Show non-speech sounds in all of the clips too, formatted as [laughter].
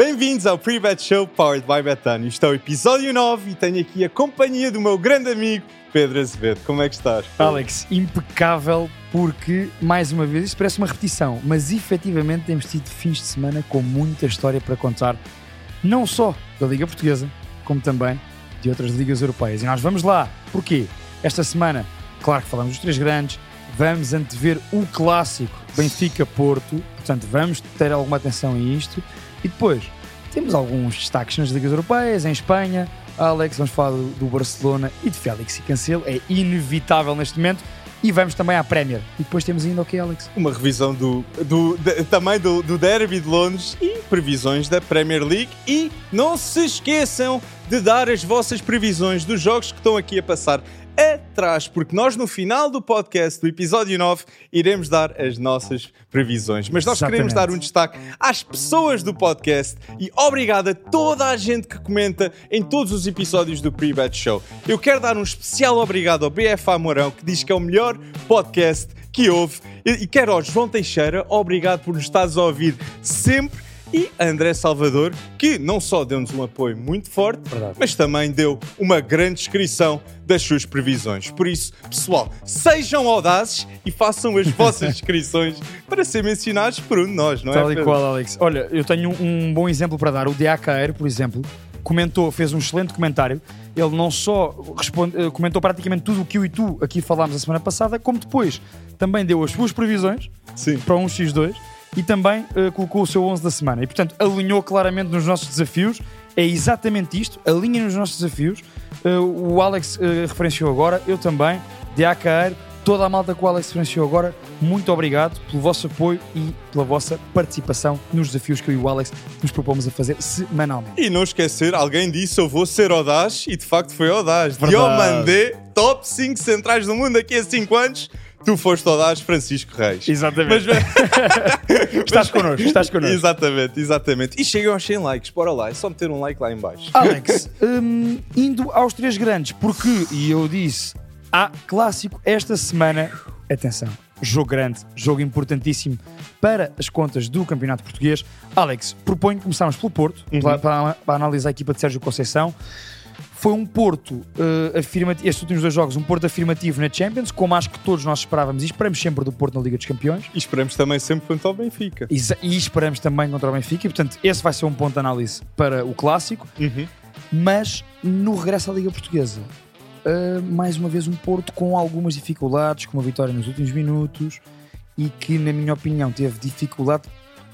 Bem-vindos ao Pre-Bet Show Powered by Betano. Isto é o episódio 9 e tenho aqui a companhia do meu grande amigo Pedro Azevedo. Como é que estás? Alex, impecável porque, mais uma vez, isto parece uma repetição, mas efetivamente temos tido fins de semana com muita história para contar, não só da Liga Portuguesa, como também de outras ligas europeias. E nós vamos lá. Porquê? Esta semana, claro que falamos dos três grandes, vamos antever o clássico Benfica-Porto, portanto vamos ter alguma atenção a isto. E depois, temos alguns destaques nas ligas europeias, em Espanha, Alex, vamos falar do, Barcelona e de Félix e Cancelo, é inevitável neste momento. E vamos também à Premier. E depois temos ainda o que, Alex? Uma revisão do, do, de, também do, do Derby de Londres e previsões da Premier League. E não se esqueçam de dar as vossas previsões dos jogos que estão aqui a passar atrás, porque nós no final do podcast, do episódio 9, iremos dar as nossas previsões. Mas nós Exatamente. queremos dar um destaque às pessoas do podcast e obrigado a toda a gente que comenta em todos os episódios do Pre-Bet Show. Eu quero dar um especial obrigado ao BFA Mourão, que diz que é o melhor podcast que houve. E e quero ao João Teixeira, obrigado por nos estares a ouvir sempre. E André Salvador, que não só deu-nos um apoio muito forte, Verdade. mas também deu uma grande descrição das suas previsões. Por isso, pessoal, sejam audazes e façam as vossas [laughs] descrições para ser mencionados por um de nós, não é? Tal e qual, Alex. Olha, eu tenho um, um bom exemplo para dar. O DAKR, por exemplo, comentou, fez um excelente comentário. Ele não só responde, eh, comentou praticamente tudo o que eu e tu aqui falámos a semana passada, como depois também deu as suas previsões Sim. para um X2 e também eh, colocou o seu 11 da semana. E portanto alinhou claramente nos nossos desafios. É exatamente isto, alinha nos nossos desafios. Eh, o Alex eh, referenciou agora, eu também, DAKR, toda a malta que o Alex referenciou agora, muito obrigado pelo vosso apoio e pela vossa participação nos desafios que eu e o Alex nos propomos a fazer semanalmente. E não esquecer, alguém disse eu vou ser audaz e de facto foi audaz. Verdade. Diomandé, top 5 centrais do mundo daqui a 5 anos. Tu foste audaz, Francisco Reis. Exatamente. Mas, [laughs] estás connosco, estás connosco. Exatamente, exatamente. E cheguei aos 100 likes, bora lá, é só meter um like lá em baixo. Alex, hum, indo aos três grandes, porque, e eu disse, há clássico esta semana. Atenção, jogo grande, jogo importantíssimo para as contas do Campeonato Português. Alex, proponho começarmos pelo Porto, para, para, para analisar a equipa de Sérgio Conceição. Foi um Porto eh, afirmativo, estes últimos dois jogos, um Porto afirmativo na Champions, como acho que todos nós esperávamos e esperamos sempre do Porto na Liga dos Campeões. E esperamos também sempre quanto ao Benfica. E, e esperamos também contra o Benfica, e portanto, esse vai ser um ponto de análise para o clássico. Uhum. Mas no regresso à Liga Portuguesa, uh, mais uma vez um Porto com algumas dificuldades, com uma vitória nos últimos minutos e que, na minha opinião, teve dificuldade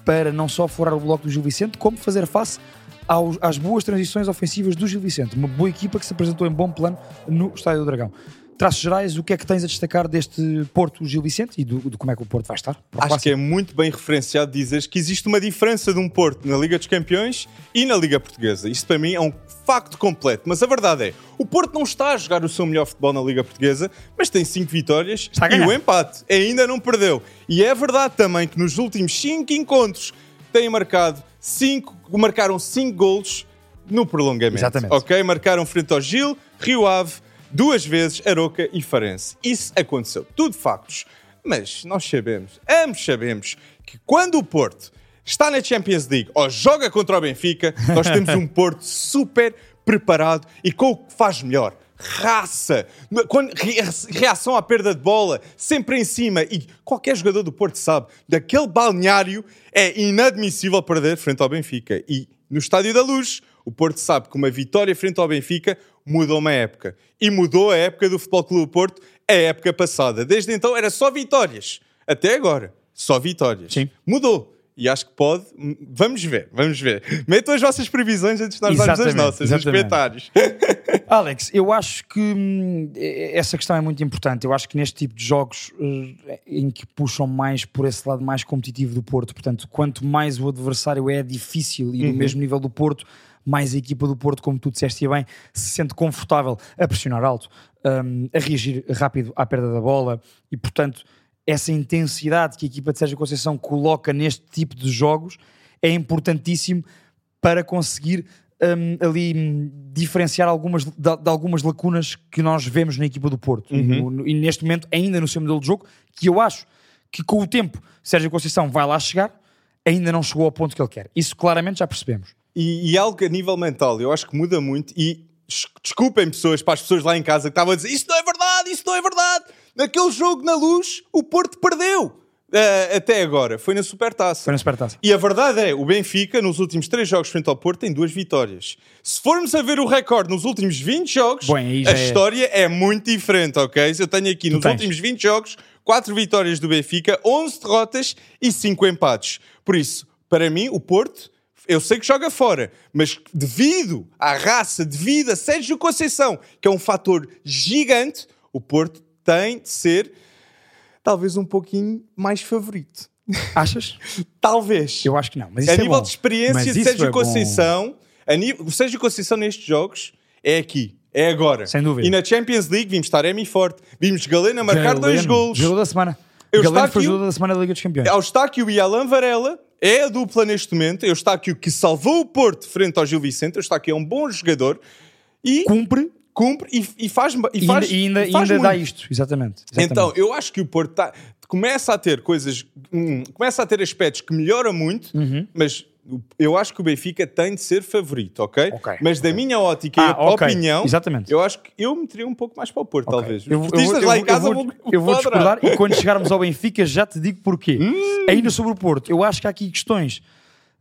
para não só furar o bloco do Gil Vicente, como fazer face aos- às boas transições ofensivas do Gil Vicente. Uma boa equipa que se apresentou em bom plano no Estádio do Dragão. Traços gerais, o que é que tens a destacar deste Porto Gil Vicente e do, do como é que o Porto vai estar? Acho clássico? que é muito bem referenciado dizeres que existe uma diferença de um Porto na Liga dos Campeões e na Liga Portuguesa. Isto para mim é um facto completo. Mas a verdade é, o Porto não está a jogar o seu melhor futebol na Liga Portuguesa, mas tem 5 vitórias e o empate. Ainda não perdeu. E é verdade também que nos últimos 5 encontros têm marcado 5, marcaram 5 golos no prolongamento. Exatamente. Ok? Marcaram frente ao Gil, Rio Ave, duas vezes Aroca e Farense. Isso aconteceu. Tudo factos. Mas nós sabemos, ambos sabemos, que quando o Porto está na Champions League ou joga contra o Benfica, nós temos um [laughs] Porto super preparado e com o que faz melhor. Raça, Quando- re- reação à perda de bola, sempre em cima. E qualquer jogador do Porto sabe, daquele balneário é inadmissível perder frente ao Benfica. E no Estádio da Luz, o Porto sabe que uma vitória frente ao Benfica mudou uma época. E mudou a época do Futebol Clube do Porto, a época passada. Desde então era só vitórias. Até agora, só vitórias. Sim. Mudou. E acho que pode. Vamos ver, vamos ver. Metam as vossas previsões antes de nós darmos as Exatamente, nossas, nos exatamente. comentários. [laughs] Alex, eu acho que hum, essa questão é muito importante. Eu acho que neste tipo de jogos eh, em que puxam mais por esse lado mais competitivo do Porto, portanto, quanto mais o adversário é difícil e do mesmo nível do Porto, mais a equipa do Porto, como tu disseste bem, se sente confortável a pressionar alto, hum, a reagir rápido à perda da bola e, portanto, essa intensidade que a equipa de Sérgio Conceição coloca neste tipo de jogos é importantíssimo para conseguir hum, ali hum, diferenciar algumas, de, de algumas lacunas que nós vemos na equipa do Porto. E, no- e neste momento, ainda no seu modelo de jogo, que eu acho que com o tempo Sérgio Conceição vai lá chegar, ainda não chegou ao ponto que ele quer. Isso claramente já percebemos. E, e algo a nível mental, eu acho que muda muito. E des- desculpem pessoas, para as pessoas lá em casa que estavam a dizer isso não é verdade, isso não é verdade. Naquele jogo na luz, o Porto perdeu. Ah, até agora, foi na Supertaça. Foi na Supertaça. E a verdade é, o Benfica, nos últimos três jogos frente ao Porto, tem duas vitórias. Se formos a ver o recorde nos últimos 20 jogos, Bom, a é- história é muito diferente, ok? Eu tenho aqui, nos últimos 20 jogos, 4 vitórias do Benfica, 11 derrotas e 5 empates. Por isso, para mim, o Porto, eu sei que joga fora, mas devido à raça, devido a Sérgio Conceição, que é um fator gigante, o Porto tem de ser talvez um pouquinho mais favorito. Achas? [laughs] Talvez. Eu acho que não. Mas A é nível bom. de experiência de Sérgio é. Conceição, a nível, o Sérgio Conceição nestes jogos é aqui, é agora. Sem dúvida. E na Champions League vimos Taremi forte, vimos Galena marcar dois Galeno, golos. Jogador da semana. Eu aqui o- jogador da semana da Liga dos Campeões. Eustáquio e Alan Varela é a dupla neste momento. Eustáquio que salvou o Porto frente ao Gil Vicente. Eustáquio é um bom jogador e Cumpre cumpre e, e faz, e faz, ainda, e ainda, e faz ainda dá isto. Exatamente. Exatamente. Então, eu acho que o Porto tá- começa a ter coisas, hum, começa a ter aspectos que melhora muito, Uhum. mas eu acho que o Benfica tem de ser favorito, ok? Ok, Mas da minha ótica Ah, e ok. opinião, Exatamente. eu acho que eu meteria um pouco mais para o Porto, talvez. Os Eu, eu, portistas eu, lá em casa eu vou, eu vou discordar e quando chegarmos ao Benfica já te digo porquê. Hum. Ainda sobre o Porto, eu acho que há aqui questões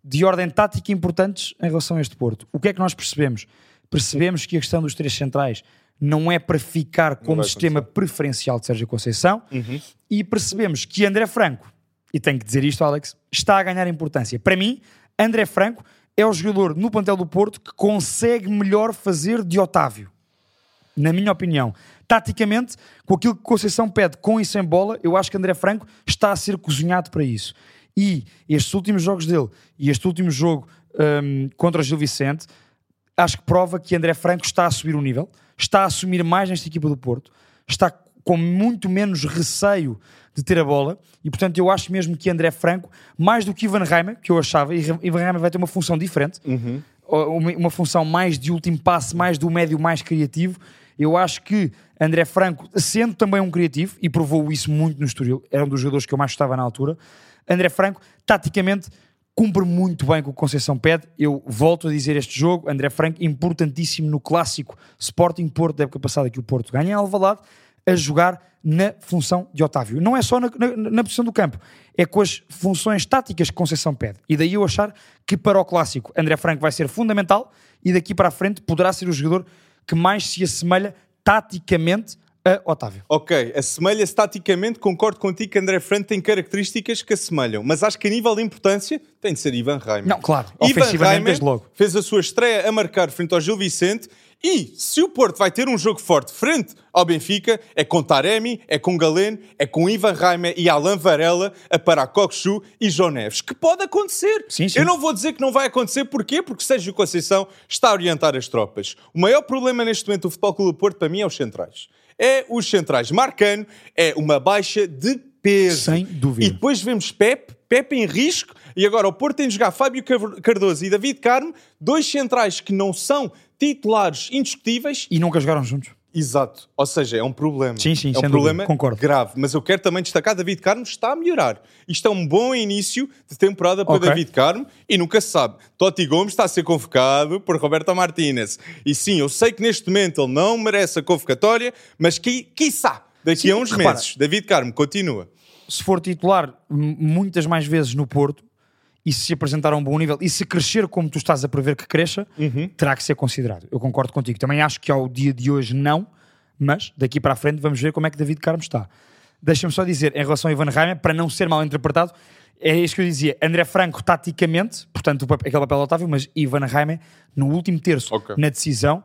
de ordem tática importantes em relação a este Porto. O que é que nós percebemos? Percebemos que a questão dos três centrais não é para ficar como sistema preferencial de Sérgio Conceição Uhum. e percebemos que André Franco, e tenho que dizer isto, Alex, está a ganhar importância. Para mim, André Franco é o jogador no plantel do Porto que consegue melhor fazer de Otávio na minha opinião. Taticamente, com aquilo que Conceição pede com e sem bola, eu acho que André Franco está a ser cozinhado para isso. E estes últimos jogos dele e este último jogo hum, contra o Gil Vicente, acho que prova que André Franco está a subir o nível, está a assumir mais nesta equipa do Porto, está com muito menos receio de ter a bola e, portanto, eu acho mesmo que André Franco, mais do que Ivan Reimer, que eu achava, e Ivan Reimer vai ter uma função diferente, uma, uma função mais de último passe, mais do médio mais criativo. Eu acho que André Franco, sendo também um criativo, e provou isso muito no Estoril, era um dos jogadores que eu mais gostava na altura, André Franco, taticamente, cumpre muito bem com o que Conceição pede. Eu volto a dizer este jogo, André Franco, importantíssimo no clássico Sporting Porto da época passada que o Porto ganha em Alvalade, a jogar na função de Otávio. Não é só na, na, na posição do campo, é com as funções táticas que Conceição pede. E daí eu achar que para o clássico André Franco vai ser fundamental e daqui para a frente poderá ser o jogador que mais se assemelha taticamente a Otávio. Ok, assemelha-se taticamente, concordo contigo que André Franco tem características que assemelham, mas acho que a nível de importância tem de ser Ivan Reimer. Não, claro, Ivan Reimer desde logo. fez a sua estreia a marcar frente ao Gil Vicente e se o Porto vai ter um jogo forte frente ao Benfica, é com Taremi, é com Galeno, é com Ivan Reimer e Alan Varela a parar Coxu e João Neves, que pode acontecer. Sim, sim. Eu não vou dizer que não vai acontecer, porquê? Porque Sérgio Conceição está a orientar as tropas. O maior problema neste momento do Futebol Clube do Porto, para mim, é os centrais. É os centrais. Marcano é uma baixa de peso. Sem dúvida. E depois vemos Pepe, Pepe em risco, e agora o Porto tem de jogar Fábio Cardoso e David Carmo, dois centrais que não são titulares indiscutíveis. E nunca jogaram juntos. Exato. Ou seja, é um problema. Sim, sim, é um problema dúvida, grave. Mas eu quero também destacar David Carmo está a melhorar. Isto é um bom início de temporada para Ok. David Carmo e nunca se sabe. Totti Gomes está a ser convocado por Roberto Martínez. E sim, eu sei que neste momento ele não merece a convocatória, mas qui, quiçá, daqui Sim, a uns repara. meses, David Carmo continua. se for titular muitas mais vezes no Porto e se apresentar a um bom nível e se crescer como tu estás a prever que cresça, Uhum. terá que ser considerado. Eu concordo contigo. Também acho que ao dia de hoje não, mas daqui para a frente vamos ver como é que David Carmo está. Deixa-me só dizer, em relação a Ivan Reimer, para não ser mal interpretado, é isso que eu dizia. André Franco, taticamente, portanto, aquele papel do Otávio, mas Ivan Reimer, no último terço, Ok. na decisão,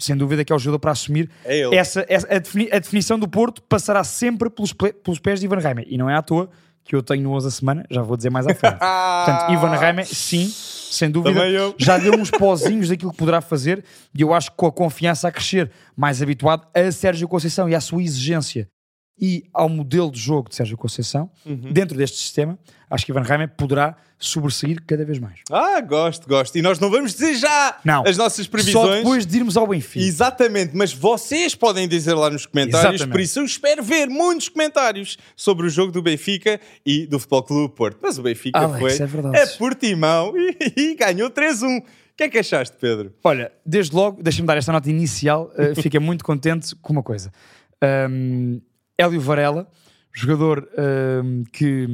sem dúvida que é o jogador para assumir É ele. essa, essa- a, defini- a definição do Porto passará sempre pelos, pelos pés de Ivan Reimer. E não é à toa que eu tenho no 11 a semana, já vou dizer mais à frente. [laughs] Portanto, Ivan Reimer, sim, sem dúvida, já deu uns pozinhos daquilo que poderá fazer e eu acho que com a confiança a crescer, mais habituado a Sérgio Conceição e à sua exigência e ao modelo de jogo de Sérgio Conceição, Uhum. dentro deste sistema, acho que Ivan Reimer poderá sobressair cada vez mais. Ah, gosto, gosto. E nós não vamos dizer já Não. as nossas Só previsões. depois de irmos ao Benfica. Exatamente, mas vocês podem dizer lá nos comentários, Exatamente. por isso eu espero ver muitos comentários sobre o jogo do Benfica e do Futebol Clube Porto. Mas o Benfica Alex, foi é verdade. a Portimão e, e ganhou 3-1. O que é que achaste, Pedro? Olha, desde logo, deixa-me dar esta nota inicial, uh, fiquei muito contente com uma coisa. Um, Hélio Varela, jogador um, que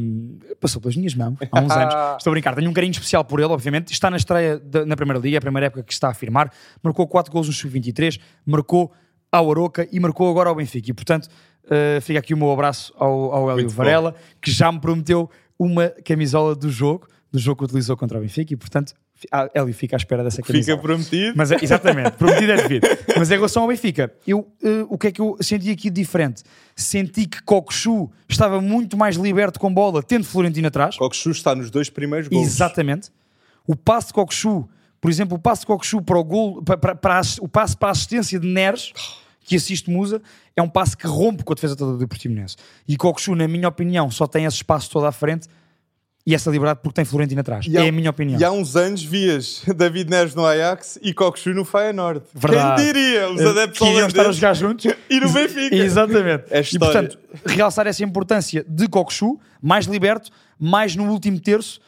passou pelas minhas mãos há uns anos. [laughs] Estou a brincar, tenho um carinho especial por ele, obviamente. Está na estreia da- na Primeira Liga, é a primeira época que está a firmar. Marcou 4 gols no Sub-23, marcou ao Aroca e marcou agora ao Benfica. E, portanto, uh, fica aqui o meu abraço ao, ao Hélio Muito bom. Varela, que já me prometeu uma camisola do jogo, do jogo que utilizou contra o Benfica. E, portanto, ah, Hélio fica à espera dessa camisola. Fica prometido. Mas, é- exatamente, prometido é devido. Mas em relação ao Benfica, eu, eh, o que é que eu senti aqui de diferente? Senti que Cocosu estava muito mais liberto com bola, tendo Florentino atrás. Coxu está nos dois primeiros gols. Exatamente. O passe de Cocosu, por exemplo, o passe de Cocosu para o gol, para, para, para o passe para a assistência de Neres, que assiste Musa, é um passe que rompe com a defesa toda do Portimonense. E Cocosu, na minha opinião, só tem esse espaço todo à frente e essa liberdade porque tem Florentino atrás. Há- é a minha opinião. E há uns anos vias [laughs] David Neres no Ajax e Coxu no Feyenoord. Verdade. Quem diria? Os Eh, adeptos que iriam estar a jogar juntos [laughs] e no Benfica. Exatamente. É e portanto, realçar essa importância de Cocosu, mais liberto, mais no último terço,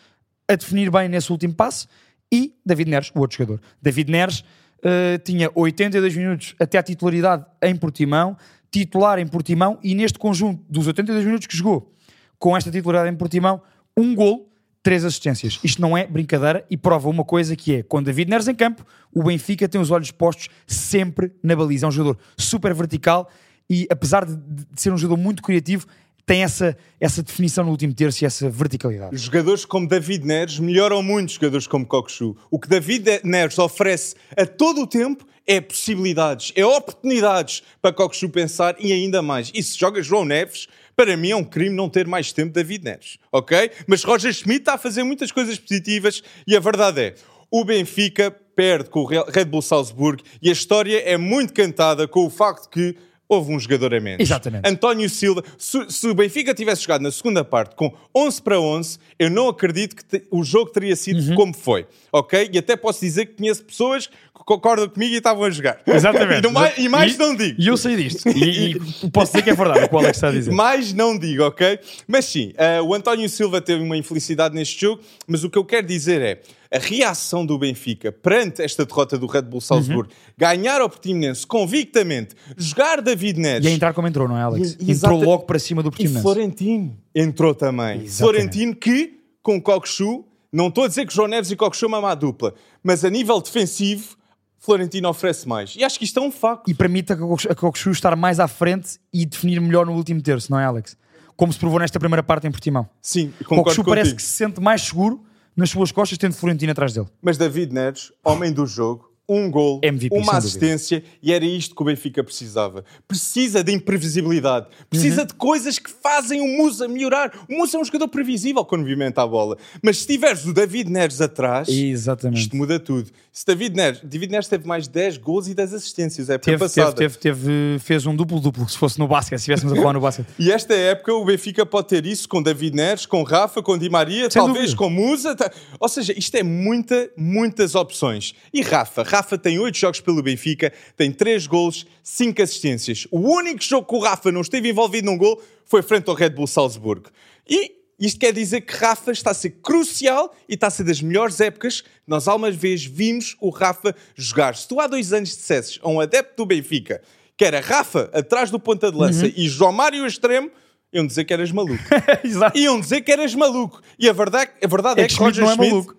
a definir bem nesse último passe, e David Neres, o outro jogador. David Neres eh, tinha 82 minutos até a titularidade em Portimão, titular em Portimão, e neste conjunto dos 82 minutos que jogou, com esta titularidade em Portimão, um gol, três assistências. Isto não é brincadeira e prova uma coisa que é, com David Neres em campo, o Benfica tem os olhos postos sempre na baliza. É um jogador super vertical e apesar de, de ser um jogador muito criativo, tem essa, essa definição no último terço e essa verticalidade. Jogadores como David Neres melhoram muito jogadores como Coxu. O que David Neres oferece a todo o tempo é possibilidades, é oportunidades para Coxu pensar e ainda mais. E se joga João Neves, para mim é um crime não ter mais tempo David Neres, ok? Mas Roger Schmidt está a fazer muitas coisas positivas e a verdade é, o Benfica perde com o Red Bull Salzburg e a história é muito cantada com o facto que houve um jogador a menos. Exatamente. António Silva, se, se o Benfica tivesse jogado na segunda parte com 11 para 11, eu não acredito que te- o jogo teria sido Uhum. como foi, ok? E até posso dizer que conheço pessoas concordam comigo e estavam a jogar. Exatamente. [laughs] e, mais, e mais E- não digo. E eu sei disto. E, [laughs] e posso dizer que é verdade o que o Alex está a dizer. Mais não digo, ok? Mas sim, eh, o António Silva teve uma infelicidade neste jogo, mas o que eu quero dizer é a reação do Benfica perante esta derrota do Red Bull Salzburgo, Uhum. ganhar ao Portimonense convictamente, jogar David Neres. E a entrar como entrou, não é, Alex? E- Entrou logo para cima do E Portimonense. Florentino entrou também. Exatamente. Florentino que, com Coxu, não estou a dizer que João Neves e Coxu é uma má dupla, mas a nível defensivo, Florentino oferece mais. E acho que isto é um facto. E permite a Cocosu estar mais à frente e definir melhor no último terço, não é, Alex? Como se provou nesta primeira parte em Portimão. Sim, concordo contigo. parece que se sente mais seguro nas suas costas, tendo Florentino atrás dele. Mas David Neres, homem do jogo, um gol, MVP, uma assistência, e era isto que o Benfica precisava. Precisa de imprevisibilidade, precisa de coisas que fazem o Musa melhorar. O Musa é um jogador previsível quando movimenta a bola. Mas se tiveres o David Neres atrás, Exatamente. isto muda tudo. Se David Neres, David Neres teve mais 10 gols e 10 assistências, é época Teve, passada. teve, teve, teve- fez um duplo-duplo, se fosse no basquete, se estivéssemos a falar no basquete. [laughs] E esta época o Benfica pode ter isso com David Neres, com Rafa, com Di Maria, Sem talvez dúvida. com Musa. Ou seja, isto é muita, muitas opções. E Rafa? Rafa tem 8 jogos pelo Benfica, tem 3 gols, 5 assistências. O único jogo que o Rafa não esteve envolvido num gol foi frente ao Red Bull Salzburgo. E isto quer dizer que Rafa está a ser crucial e está a ser das melhores épocas que nós alguma vez vimos o Rafa jogar. Se tu há dois anos dissesses a um adepto do Benfica que era Rafa atrás do ponta de lança Uhum. e João Mário extremo, iam dizer que eras maluco. [laughs] Exato. iam dizer que eras maluco. E a verdade, a verdade é, É que Schmidt Roger não é Schmidt maluco.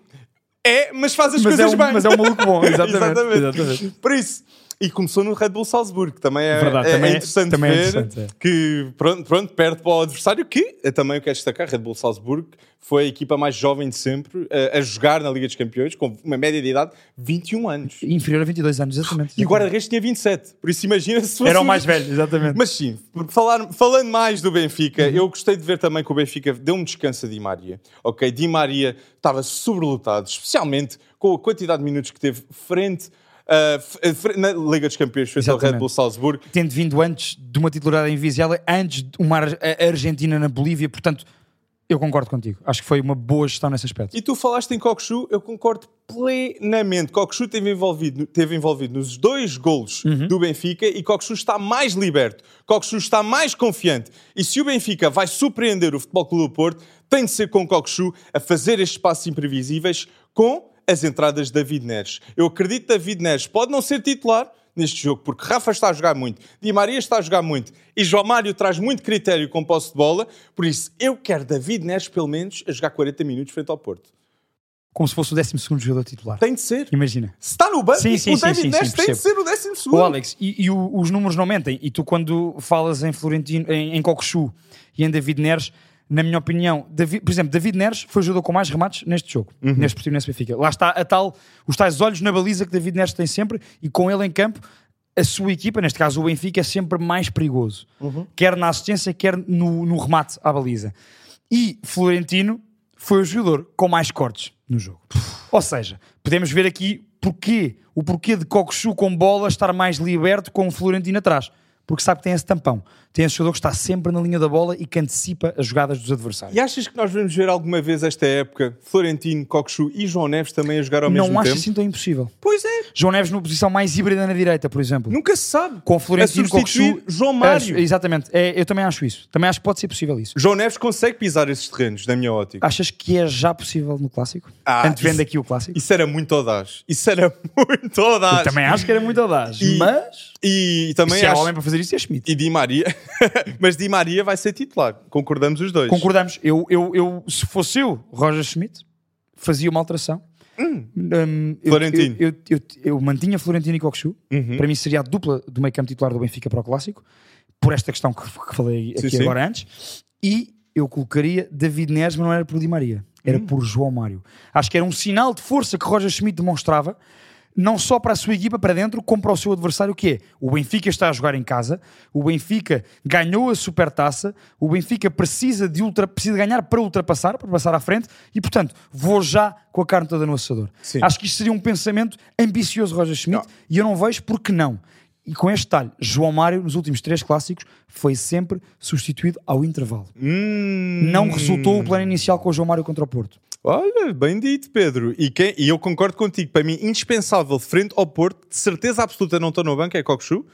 É, mas faz as Mas é coisas um- bem. mas é um maluco bom, [laughs] exatamente, exatamente. Por isso. E começou no Red Bull Salzburgo, que também é, Verdade, é- também é interessante também é ver interessante, é. que pronto, pronto, perde para o adversário, que eu também quero destacar, Red Bull Salzburgo foi a equipa mais jovem de sempre a, a jogar na Liga dos Campeões, com uma média de idade 21 anos. Inferior a 22 anos, exatamente. E o guarda-redes tinha 27, por isso imagina se fosse Era o mais velho, exatamente. mas sim, falar, falando mais do Benfica, Uhum. eu gostei de ver também que o Benfica deu um descanso a Di Maria. Ok, Di Maria estava sobrelotado, especialmente com a quantidade de minutos que teve frente uh, na Liga dos Campeões frente ao Red. Bull Salzburgo. Tendo vindo antes de uma titularidade invisível, antes de uma Argentina na Bolívia, portanto, eu concordo contigo. Acho que foi uma boa gestão nesse aspecto. E tu falaste em Kokshu, eu concordo plenamente. Kokshu esteve envolvido, teve envolvido nos dois golos do Benfica e Kokshu está mais liberto. Kokshu está mais confiante. E se o Benfica vai surpreender o Futebol Clube do Porto, tem de ser com Kokshu a fazer estes passos imprevisíveis com as entradas de David Neres. Eu acredito que David Neres pode não ser titular neste jogo, porque Rafa está a jogar muito, Di Maria está a jogar muito e João Mário traz muito critério com posse de bola, por isso eu quero David Neres pelo menos a jogar 40 minutos frente ao Porto. Como se fosse o 12 segundo titular. Tem de ser. Imagina. Se está no banco, Sim, sim, o David sim, Neres tem de ser o décimo Ô segundo. Alex, e, e o- os números não mentem. E tu, quando falas em Florentino, em, em Cocosu e em David Neres, na minha opinião, Davi- por exemplo, David Neres foi o jogador com mais remates neste jogo, Uhum. neste Portimonense Benfica. Lá está a tal, os tais olhos na baliza que David Neres tem sempre e com ele em campo, a sua equipa, neste caso o Benfica, é sempre mais perigoso. Uhum. Quer na assistência, quer no, no remate à baliza. E Florentino foi o jogador com mais cortes no jogo. Ou seja, podemos ver aqui porquê, o porquê de Cocosu com bola estar mais liberto com o Florentino atrás. Porque sabe que tem esse tampão. Tem esse jogador que está sempre na linha da bola e que antecipa as jogadas dos adversários. E achas que nós vamos ver alguma vez esta época Florentino, Coxu e João Neves também a jogar ao mesmo Não acho tempo? assim tão impossível. Pois é, João Neves numa posição mais híbrida na direita, por exemplo. nunca se sabe. Com Florentino, Cocosu... João Mário. É, exatamente. É, eu também acho isso. Também acho que pode ser possível isso. João Neves consegue pisar esses terrenos, na minha ótica. Achas que é já possível no Clássico? Ah, Antes vendo isso- aqui o Clássico? Isso era muito audaz. Isso era [laughs] muito audaz. Eu também acho que era muito audaz. E- Mas... E, e também acho... homem para fazer isso, é Schmidt. E Di Maria. [laughs] Mas Di Maria vai ser titular. Concordamos os dois. Concordamos. Eu, eu, eu, se fosse eu, Roger Schmidt, fazia uma alteração. Hum, eu- Florentino. Eu, eu, eu, mantinha Florentino e Coxu. Uhum. Para mim seria a dupla do meio campo titular do Benfica para o Clássico. Por esta questão que, que falei Sim, aqui sim. agora antes. E eu colocaria David Neres, mas não era por Di Maria. Era Hum. por João Mário. Acho que era um sinal de força que Roger Schmidt demonstrava. Não só para a sua equipa para dentro, como para o seu adversário, que é o Benfica está a jogar em casa, o Benfica ganhou a supertaça, o Benfica precisa de, ultra, precisa ganhar para ultrapassar, para passar à frente, e portanto vou já com a carne toda no assador. Sim. Acho que isto seria um pensamento ambicioso, Roger Schmidt, e eu não vejo porque não. E com este detalhe, João Mário, nos últimos três clássicos, foi sempre substituído ao intervalo. Hum. Não resultou o plano inicial com o João Mário contra o Porto. Olha, bem dito, Pedro. E, quem- e eu concordo contigo. Para mim, indispensável frente ao Porto, de certeza absoluta não estou no banco, é Coxu.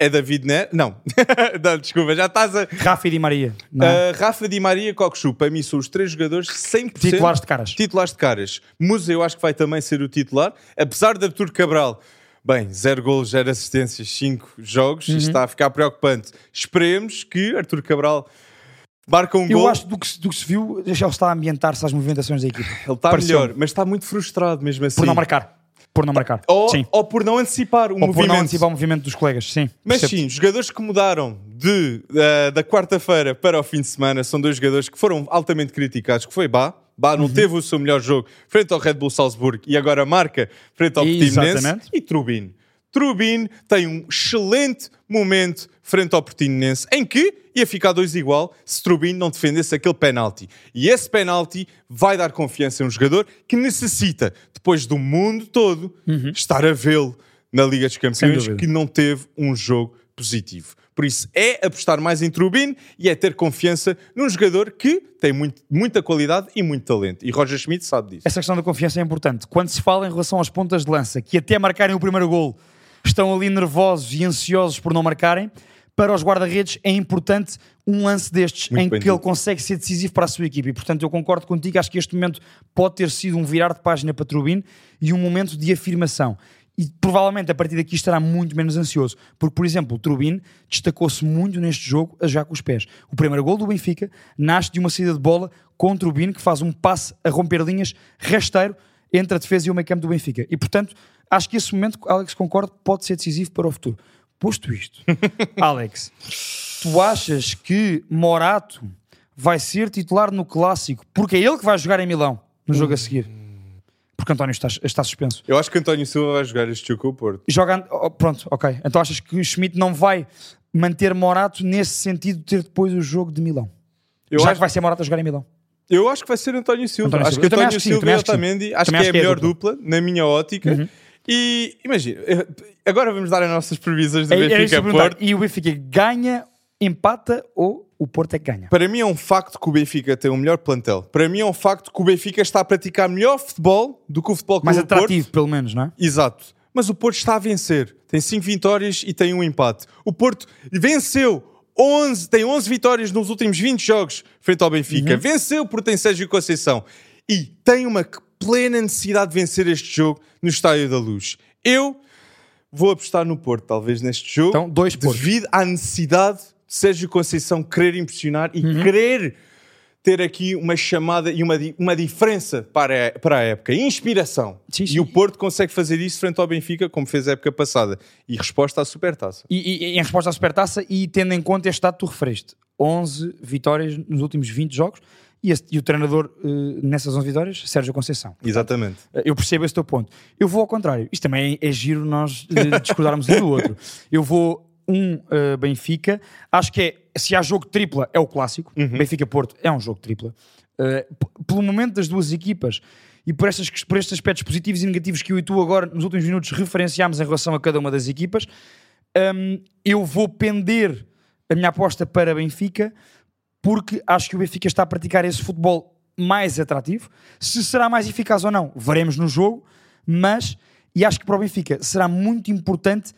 É David Neres. Não. [laughs] não, desculpa, já estás a. Rafa e Di Maria, é? Uh, Rafa Di Maria Coxu, para mim, são os três jogadores 100% Titulares de caras. Titulares de caras. Musa, eu acho que vai também ser o titular, apesar de Artur Cabral. Bem, zero golos, zero assistências, cinco jogos, Uhum. isto está a ficar preocupante. Esperemos que Artur Cabral marque um Eu gol. acho que do que, se- do que se viu, já está a ambientar-se às movimentações da equipa. Ele está melhor, mas está muito frustrado mesmo assim. Por não marcar. Por não marcar. Ou, sim. ou por não antecipar o Ou por movimento. não antecipar o movimento dos colegas. Sim. Mas percebo. sim, jogadores que mudaram de, da- da quarta-feira para o fim de semana são dois jogadores que foram altamente criticados, que foi Bá. Bá Uhum. não teve o seu melhor jogo frente ao Red Bull Salzburgo e agora marca frente ao Portimonense. Exatamente. E Trubin. Trubin tem um excelente momento frente ao Portimonense em que ia ficar dois igual se Trubin não defendesse aquele penalti. E esse penalti vai dar confiança a um jogador que necessita, depois do mundo todo, estar a vê-lo na Liga dos Campeões, Uhum. que não teve um jogo positivo. Por isso é apostar mais em Trubin e é ter confiança num jogador que tem muito- muita qualidade e muito talento. E Roger Schmidt sabe disso. Essa questão da confiança é importante. Quando se fala em relação às pontas de lança, que até marcarem o primeiro gol estão ali nervosos e ansiosos por não marcarem, para os guarda-redes é importante um lance destes Muito em que ele dito. consegue ser decisivo para a sua equipe. E, portanto, eu concordo contigo. Acho que este momento pode ter sido um virar de página para Trubin e um momento de afirmação. E provavelmente a partir daqui estará muito menos ansioso. Porque, por exemplo, o Trubin destacou-se muito neste jogo a jogar com os pés. O primeiro gol do Benfica nasce de uma saída de bola com o Trubin que faz um passe a romper linhas rasteiro entre a defesa e o meio campo do Benfica. E, portanto, acho que esse momento, Alex, concordo, pode ser decisivo para o futuro. Posto isto, [laughs] Alex, tu achas que Morato vai ser titular no Clássico porque é ele que vai jogar em Milão no jogo a seguir? Porque António está, está suspenso. Eu acho que António Silva vai jogar este jogo com o Porto. Joga, oh, pronto, ok. Então achas que o Schmidt não vai manter Morato nesse sentido de ter depois o jogo de Milão? Eu Já acho, que vai ser Morato a jogar em Milão. Eu acho que vai ser António Silva. António acho Silva. que António acho que Silva e que. Otamendi acho que é acho a que é a melhor dupla. Uhum. dupla, na minha ótica. E imagina, agora vamos dar as nossas previsões do É- que Benfica. Porto. E o Benfica ganha, empata ou o Porto é que ganha? Para mim é um facto que o Benfica tem o melhor plantel. Para mim é um facto que o Benfica está a praticar melhor futebol do que o futebol Mais Clube do Porto. atrativo, pelo menos, não é? Exato. Mas o Porto está a vencer. Tem 5 vitórias e tem um empate. O Porto venceu 11, tem 11 vitórias nos últimos 20 jogos frente ao Benfica. Uhum. Venceu por tem Sérgio Conceição. E tem uma plena necessidade de vencer este jogo no Estádio da Luz. Eu vou apostar no Porto, talvez, neste jogo. Então, dois Portos. Devido à necessidade de Sérgio Conceição querer impressionar e Uhum. querer ter aqui uma chamada e uma, uma diferença para a, para a época. Inspiração. Sim, sim. E o Porto consegue fazer isso frente ao Benfica, como fez a época passada. E resposta à Supertaça. E, e- em resposta à Supertaça, e tendo em conta este dado que tu referiste, 11 vitórias nos últimos 20 jogos, e, este- e o treinador eh, nessas 11 vitórias, Sérgio Conceição. Exatamente. Eh, Eu percebo esse teu ponto. Eu vou ao contrário. Isto também é, é giro nós eh, discordarmos um do outro. Eu vou um eh, Benfica. Acho que é, se há jogo tripla, é o clássico. Benfica-Porto é um jogo tripla. P- pelo momento das duas equipas e por, estas, por estes aspectos positivos e negativos que eu e tu agora, nos últimos minutos, referenciámos em relação a cada uma das equipas, hum, eu vou pender a minha aposta para Benfica porque acho que o Benfica está a praticar esse futebol mais atrativo. Se será mais eficaz ou não, veremos no jogo, mas e acho que para o Benfica será muito importante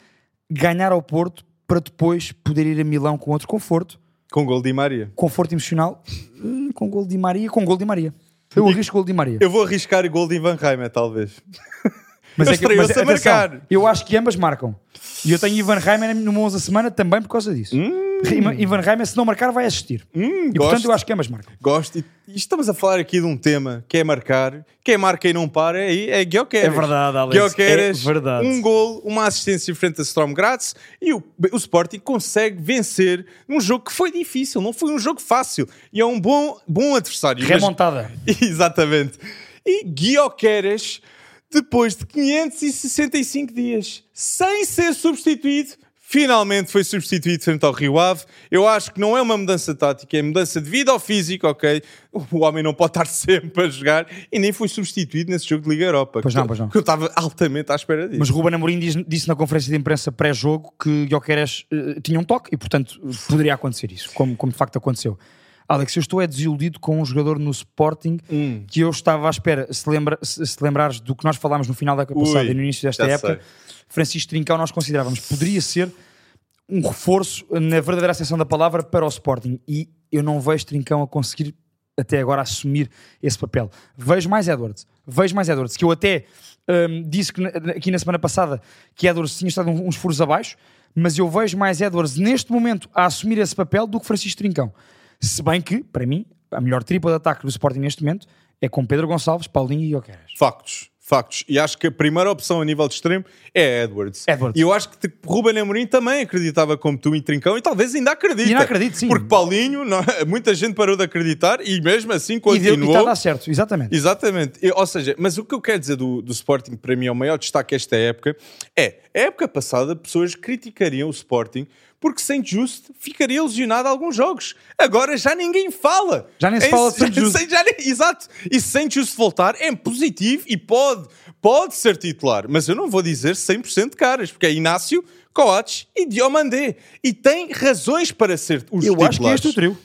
ganhar ao Porto para depois poder ir a Milão com outro conforto, Com gol de Maria. conforto emocional, eh, com gol de Maria, com gol de Maria. Eu arrisco gol de Maria. Eu vou arriscar gol de Ivan Reimer, talvez. [laughs] Mas Ele estreou-se a atenção, marcar. Eu acho que ambas marcam. E eu tenho Ivan Reimer no 11 a semana também por causa disso. Ivan- Ivan Reimer, se não marcar, vai assistir. Hum, e gosto. portanto eu acho que ambas marcam. Gosto. E, e estamos a falar aqui de um tema que é marcar. Quem marca e não para é, é Guioqueres. É verdade, Alex. Guioqueres, É verdade. um gol, uma assistência frente a Strom Graz e o, o Sporting consegue vencer num jogo que foi difícil, não foi um jogo fácil. E é um bom, bom adversário. Mas- Remontada. [laughs] Exatamente. E Guioqueres, depois de 565 dias, sem ser substituído, finalmente foi substituído frente ao Rio Ave. Eu acho que não é uma mudança tática, é mudança de vida ao físico, ok? O homem não pode [laughs] estar sempre a jogar e nem foi substituído nesse jogo de Liga Europa. Pois não, pois não. Que eu estava altamente à espera disso. Mas Ruben Amorim diz- disse na conferência de imprensa pré-jogo que Guioqueres eh, tinha um toque e, portanto, poderia acontecer isso, como, como de facto aconteceu. Alex, eu estou é desiludido com um jogador no Sporting Hum. que eu estava à espera, se, lembra, se, se lembrares do que nós falámos no final da época passada Ui, e no início desta época, sei. Francisco Trincão nós considerávamos poderia ser um reforço na verdadeira acessão da palavra para o Sporting e eu não vejo Trincão a conseguir até agora assumir esse papel. Vejo mais Edwards, vejo mais Edwards, que eu até hum, disse que aqui na semana passada que Edwards tinha estado uns furos abaixo, mas eu vejo mais Edwards neste momento a assumir esse papel do que Francisco Trincão. Se bem que, para mim, a melhor tripla de ataque do Sporting neste momento é com Pedro Gonçalves, Paulinho e Joqueras. Factos, factos. E acho que a primeira opção a nível de extremo é Edwards. Edwards. E eu acho que Ruben Amorim também acreditava como tu em Trincão e talvez ainda acredita. E ainda acredito, sim. Porque Paulinho, não- [laughs] muita gente parou de acreditar e mesmo assim E, deu, e continuou. está a dar certo, exatamente. Exatamente. E, ou seja, mas o que eu quero dizer do, do Sporting, para mim, é o maior destaque esta época, é, a época passada, pessoas criticariam o Sporting porque Saint Just ficaria lesionado a alguns jogos. Agora já ninguém fala. Já nem se É fala de Saint [laughs] Just. já exato. E se Saint Just voltar, é positivo e pode, pode ser titular. Mas eu não vou dizer 100% de caras, porque é Inácio, Coates e Diomandé. E tem razões para ser os Eu titulares. acho que é este o trio.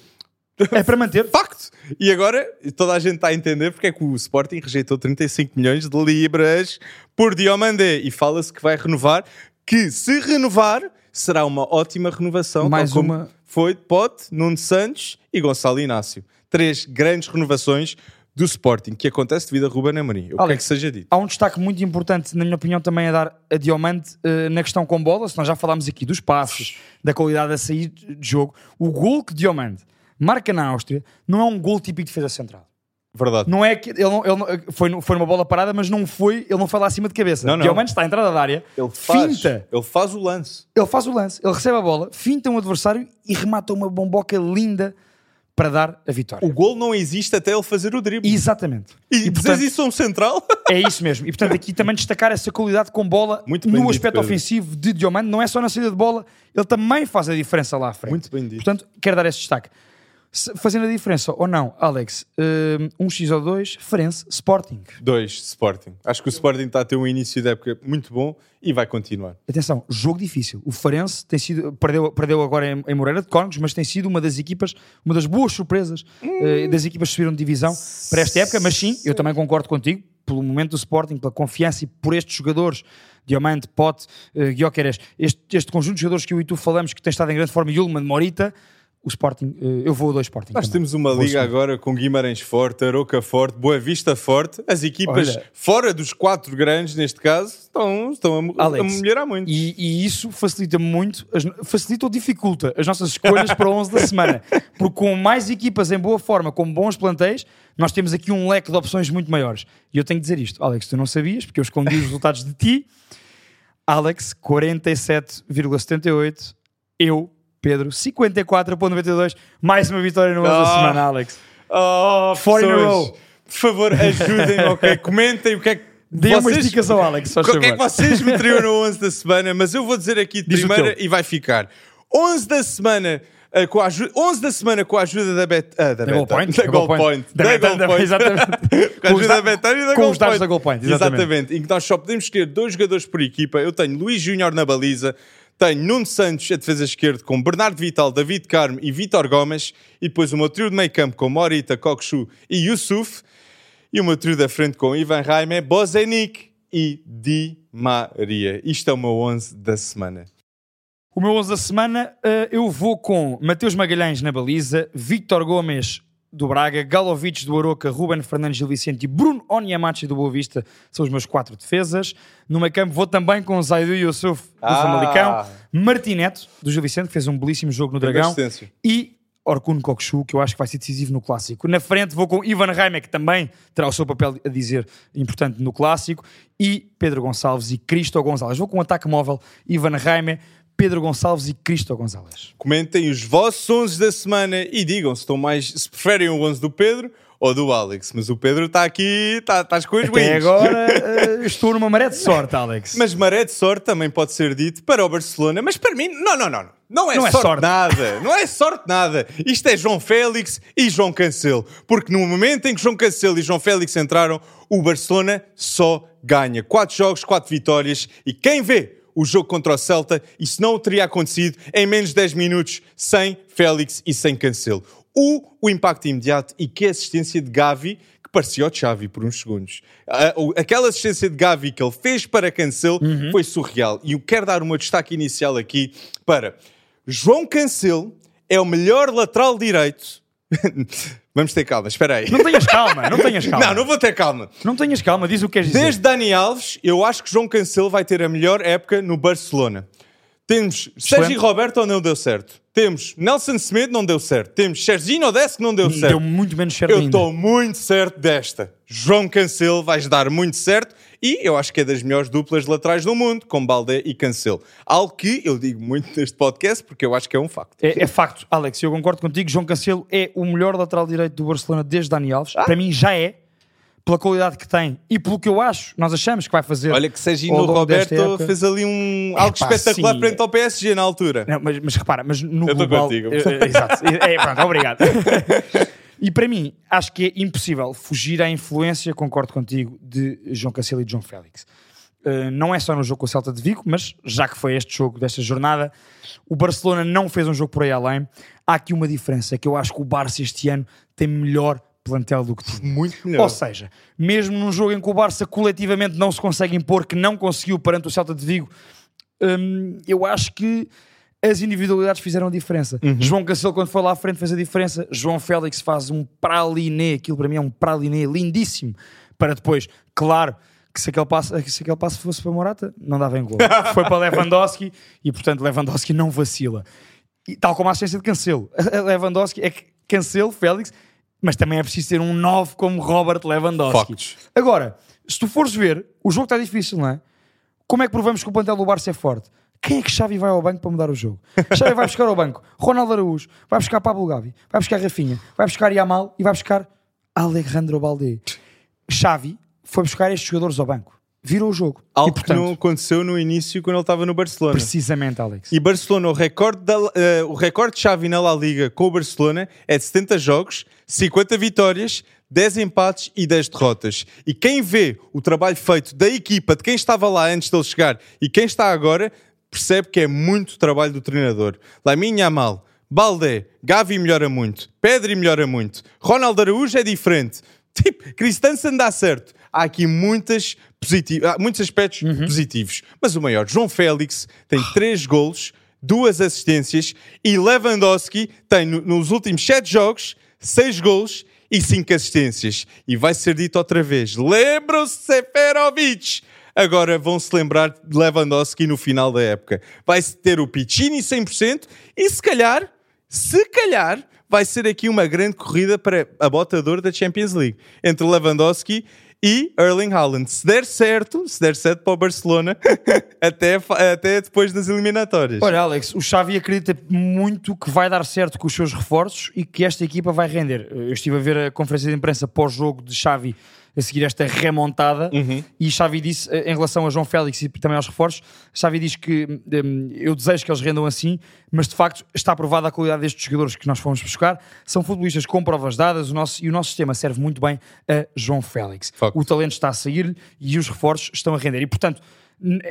É para manter. [laughs] Facto! E agora toda a gente está a entender porque é que o Sporting rejeitou 35 milhões de libras por Diomandé e fala-se que vai renovar, que se renovar será uma ótima renovação, Mais uma- foi de Pote, Nuno Santos e Gonçalo Inácio. Três grandes renovações do Sporting que acontece devido a Ruben Amorim. Quero Alex, que seja dito. Há um destaque muito importante, na minha opinião, também a dar a Diomante eh, na questão com bola. Se nós já falámos aqui dos passos, da qualidade a sair de jogo, o gol que Diomante marca na Áustria não é um gol típico de defesa central. Verdade. Não é que ele, não, ele não- foi, foi numa bola parada, mas não foi, ele não foi lá acima de cabeça. Não, não. Diomante está à entrada da área, Ele faz, finta, ele faz o lance. ele faz o lance, ele recebe a bola, finta um adversário e remata uma bomboca linda para dar a vitória. O gol não existe até ele fazer o drible. Exatamente. E, E, portanto, isso a um central? [laughs] É isso mesmo. E portanto, aqui também destacar essa qualidade com bola Muito no aspecto Pedro. ofensivo de Diomande. Não é só na saída de bola, ele também faz a diferença lá à frente. Muito bem dito. Portanto, quero dar esse destaque. Se- Fazendo a diferença ou não, Alex, hum, um X ou dois, Farense, Sporting. 2, Sporting. Acho que o Sporting está a ter um início de época muito bom e vai continuar. Atenção, jogo difícil. O Farense tem sido, perdeu, perdeu agora em, em Moreira de Cónegos, mas tem sido uma das equipas, uma das boas surpresas eh, das equipas que subiram de divisão para esta época. Mas sim, eu também concordo contigo, pelo momento do Sporting, pela confiança e por estes jogadores, Diamante, Pote, uh, Guioqueres, este, este conjunto de jogadores que eu e tu falamos que tem estado em grande forma, Yulman, Morita, o Sporting, eh, eu vou a dois Sporting. Nós também. temos uma Vou liga agora com Guimarães forte, Aroca forte, Boa Vista forte. As equipas Olha. fora dos quatro grandes, neste caso, estão, estão a, mo- a Alex, melhorar muito. E, e isso facilita muito, as- facilita ou dificulta as nossas escolhas para o 11 da semana. [laughs] Porque com mais equipas em boa forma, com bons plantéis, nós temos aqui um leque de opções muito maiores. E eu tenho que dizer isto, Alex, tu não sabias, porque eu escondi os resultados de ti. Alex, 47,78. Eu, Pedro, 54,92. Mais uma vitória no 11 da Ah. semana, Alex. Oh, Four in a row. Por favor, ajudem, [laughs] ok? Comentem o que é que Dê uma vocês... explicação, Alex, só O que é que vocês [laughs] meteriam no 11 da semana? Mas eu vou dizer aqui de Diz primeira e vai ficar. 11 da semana... eh, Com a ajuda, 11 da semana com a ajuda da Bet, ah, da, Da Goal Point. da Goal Point. Da Goal exatamente. [laughs] com a ajuda da- Betano e da Goal Point. da Goal Point, exatamente. Em que nós só podemos escolher dois jogadores por equipa. Eu tenho Luís Júnior na baliza, tenho Nuno Santos a defesa esquerda com Bernardo Vital, David Carmo e Vítor Gomes e depois o meu trio de meio campo com Morita, Kokshu e Yusuf e o meu trio da frente com Ivan Raime, Bozenik e Di Maria. Isto é o meu 11 da semana. O meu 11 da semana, eh, eu vou com Mateus Magalhães na baliza, Victor Gomes do Braga, Galovic do Aroca, Ruben Fernandes Gil Vicente e Bruno Onyamachi do Boa Vista são os meus quatro defesas. No meio campo vou também com Zaidu Yusuf do Ah. Famalicão, Martineto do Gil Vicente, que fez um belíssimo jogo no Dragão, e Orkun Kokshu, que eu acho que vai ser decisivo no Clássico. Na frente vou com Ivan Raime, que também terá o seu papel a dizer importante no Clássico, e Pedro Gonçalves e Cristo Gonzalez. Vou com um ataque móvel, Ivan Raime, Pedro Gonçalves e Cristo Gonzalez. Comentem os vossos 11 da semana e digam se estão mais se preferem o 11 do Pedro ou do Alex. Mas o Pedro está aqui, está, estás com os Até wins. agora [laughs] eh, estou numa maré de sorte, Alex. Mas maré de sorte também pode ser dito para o Barcelona. Mas para mim, não, não, não. não. Não é, Não é sorte, sorte. nada. Não é sorte nada. Isto é João Félix e João Cancelo. Porque no momento em que João Cancelo e João Félix entraram, o Barcelona só ganha. Quatro jogos, quatro vitórias. E quem vê o jogo contra o Celta, isso não teria acontecido em menos de 10 minutos sem Félix e sem Cancelo. O, o impacto imediato e que assistência de Gavi que parecia o Xavi por uns segundos. Aquela assistência de Gavi que ele fez para Cancelo foi surreal. E eu quero dar um destaque inicial aqui para João Cancelo é o melhor lateral direito. Vamos ter calma, espera aí. Não tenhas calma, não tenhas [laughs] calma. Não, não vou ter calma. Não tenhas calma, diz o que queres dizer. Desde Dani Alves, eu acho que João Cancelo vai ter a melhor época no Barcelona. Temos Sérgio Roberto, não deu certo. Temos Nelson Semedo, não deu certo. Temos Serginho Odessa, que não deu certo. Deu muito menos certo Eu estou muito certo desta. João Cancelo vai dar muito certo e eu acho que é das melhores duplas laterais do mundo, com Baldé e Cancelo. Algo que eu digo muito neste podcast porque eu acho que é um facto. É, é facto, Alex, eu concordo contigo. João Cancelo é o melhor lateral direito do Barcelona desde Dani Alves. Ah. Para mim já é, pela qualidade que tem e pelo que eu acho, nós achamos que vai fazer. Olha que Serginho Roberto fez ali um algo Epá, espetacular sim. frente ao PSG na altura. Não, mas, mas repara, mas no Eu global. contigo. Eh, exato. É, pronto, obrigado. [laughs] e para mim, acho que é impossível fugir à influência, concordo contigo, de João Cancelo e de João Félix. Uh, não é só no jogo com o Celta de Vigo, mas já que foi este jogo desta jornada, o Barcelona não fez um jogo por aí além. Há aqui uma diferença, que eu acho que o Barça este ano tem melhor plantel do que tinha. Muito melhor. Ou seja, mesmo num jogo em que o Barça coletivamente não se consegue impor, que não conseguiu perante o Celta de Vigo, hum, eu acho que as individualidades fizeram a diferença. João Cancelo, quando foi lá à frente, fez a diferença. João Félix faz um praliné, aquilo para mim é um praliné lindíssimo, para depois, claro, que se aquele passo, se aquele passo fosse para Morata, não dava em gol. [laughs] foi para Lewandowski e, portanto, Lewandowski não vacila. E, tal como a assistência de Cancelo. [laughs] Lewandowski é que Cancelo, Félix, mas também é preciso ter um 9 como Robert Lewandowski. Factos. Agora, se tu fores ver, o jogo está difícil, não é? Como é que provamos que o plantel do Barça é forte? Quem é que Xavi vai ao banco para mudar o jogo? Xavi vai buscar ao banco Ronaldo Araújo, vai buscar Pablo Gavi, vai buscar Rafinha, vai buscar Yamal e vai buscar Alejandro Balde. Xavi foi buscar estes jogadores ao banco. Virou o jogo. Algo e, portanto, que não aconteceu no início quando ele estava no Barcelona. Precisamente, Alex. E Barcelona, o recorde, da, uh, o recorde de Xavi na La Liga com o Barcelona é de 70 jogos, 50 vitórias, 10 empates e 10 derrotas. E quem vê o trabalho feito da equipa, de quem estava lá antes dele chegar e quem está agora, percebe que é muito trabalho do treinador. Lamine Yamal, Baldé, Gavi melhora muito, Pedri melhora muito, Ronaldo Araújo é diferente. [laughs] Tipo, Christensen dá certo. Há aqui muitas há muitos aspectos uhum. positivos. Mas o maior, João Félix, tem 3 golos, duas assistências e Lewandowski tem nos últimos 7 jogos 6 golos e 5 assistências. E vai ser dito outra vez: lembram-se de Seferovic! Agora vão-se lembrar de Lewandowski no final da época. Vai-se ter o Piccini 100% e se calhar, se calhar, vai ser aqui uma grande corrida para a botador da Champions League entre Lewandowski e Erling Haaland. Se der certo, se der certo para o Barcelona, [laughs] até, até depois das eliminatórias. Olha, Alex, o Xavi acredita muito que vai dar certo com os seus reforços e que esta equipa vai render. Eu estive a ver a conferência de imprensa pós-jogo de Xavi a seguir esta remontada. Uhum. E Xavi disse, eh, em relação a João Félix e também aos reforços, Xavi diz que um, eu desejo que eles rendam assim, mas de facto está provada a qualidade destes jogadores que nós fomos buscar. São futebolistas com provas dadas o nosso, e o nosso sistema serve muito bem a João Félix. O talento está a sair e os reforços estão a render. E portanto,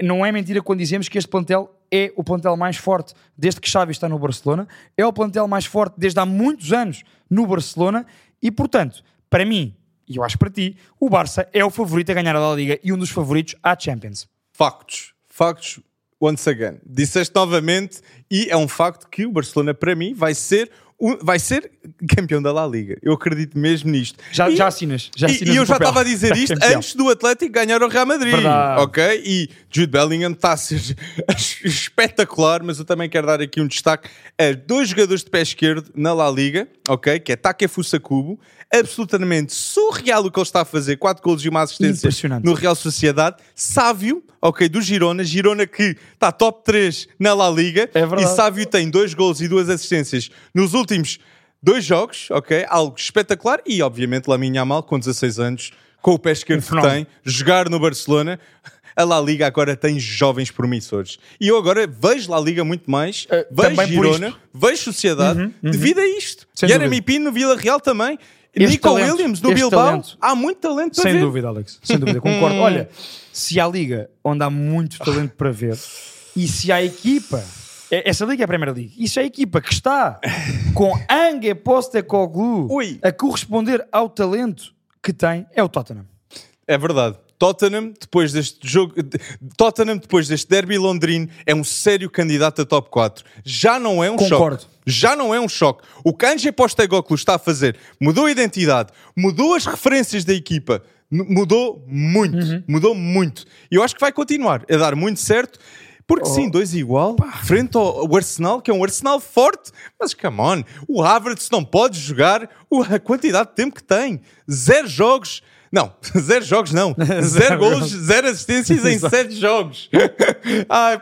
não é mentira quando dizemos que este plantel é o plantel mais forte desde que Xavi está no Barcelona, é o plantel mais forte desde há muitos anos no Barcelona e, portanto, para mim, e eu acho para ti, o Barça é o favorito a ganhar a La Liga e um dos favoritos à Champions. Factos. Factos once again. Disseste novamente e é um facto que o Barcelona, para mim, vai ser vai ser campeão da La Liga. Eu acredito mesmo nisto. Já, e, já assinas. Já assinas e, e eu já estava a dizer [laughs] isto antes do Atlético ganhar o Real Madrid. Verdade. Ok? E Jude Bellingham está a ser [laughs] espetacular, mas eu também quero dar aqui um destaque a dois jogadores de pé esquerdo na La Liga, ok? Que é Takefusa Kubo. Absolutamente surreal o que ele está a fazer. Quatro golos e uma assistência no Real Sociedade. Sávio, ok? Do Girona. Girona que está top 3 na La Liga. É verdade. E Sávio tem dois golos e duas assistências nos últimos dois jogos, ok? Algo espetacular. E, obviamente, Lamine Yamal, com 16 anos, com o pé esquerdo que tem, jogar no Barcelona a La Liga agora tem jovens promissores. E eu agora vejo La Liga muito mais, uh, vejo Girona, vejo Sociedade, uhum, uhum. devido a isto. Jeremy Pino no Vila Real também. Este Nico talento, Williams no Bilbao, talento. há muito talento para Sem ver. Sem dúvida, Alex. Sem dúvida, concordo. [laughs] Olha, se há liga onde há muito talento para ver e se há equipa essa liga é a Premier League. Isso é a equipa que está com Ange Postecoglou a corresponder ao talento que tem é o Tottenham. É verdade. Tottenham, depois deste jogo, Tottenham, depois deste derby londrino, é um sério candidato a top 4. Já não é um Concordo. choque. Já não é um choque. O que Ange Postecoglou está a fazer mudou a identidade, mudou as referências da equipa, mudou muito, uhum. mudou muito. E eu acho que vai continuar a dar muito certo. Porque oh. sim, dois igual, Pá. frente ao Arsenal, que é um Arsenal forte, mas come on, o Havertz não pode jogar a quantidade de tempo que tem. Zero jogos, não, [laughs] zero jogos não. [laughs] zero gols, zero assistências em sete jogos.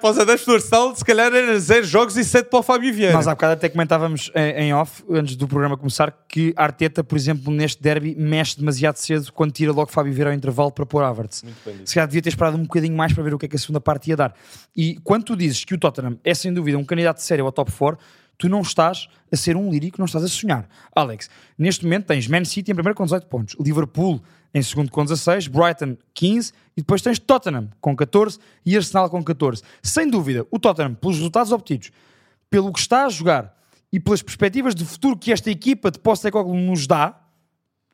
Os adeptos do Arsenal, se calhar era zero jogos e sete para o Fábio Vieira. Nós há bocado até comentávamos em off, antes do programa começar, que Arteta, por exemplo, neste derby, mexe demasiado cedo quando tira logo Fábio Vieira ao intervalo para pôr Havertz. Se calhar devia ter esperado um bocadinho mais para ver o que é que a segunda parte ia dar. E quando tu dizes que o Tottenham é sem dúvida um candidato sério ao top 4, tu não estás a ser um lírico, não estás a sonhar. Alex, neste momento tens Man City em primeiro com 18 pontos, Liverpool em segundo com 16, Brighton 15 e depois tens Tottenham com 14 e Arsenal com 14. Sem dúvida, o Tottenham, pelos resultados obtidos, pelo que está a jogar e pelas perspectivas de futuro que esta equipa de Postecoglou nos dá,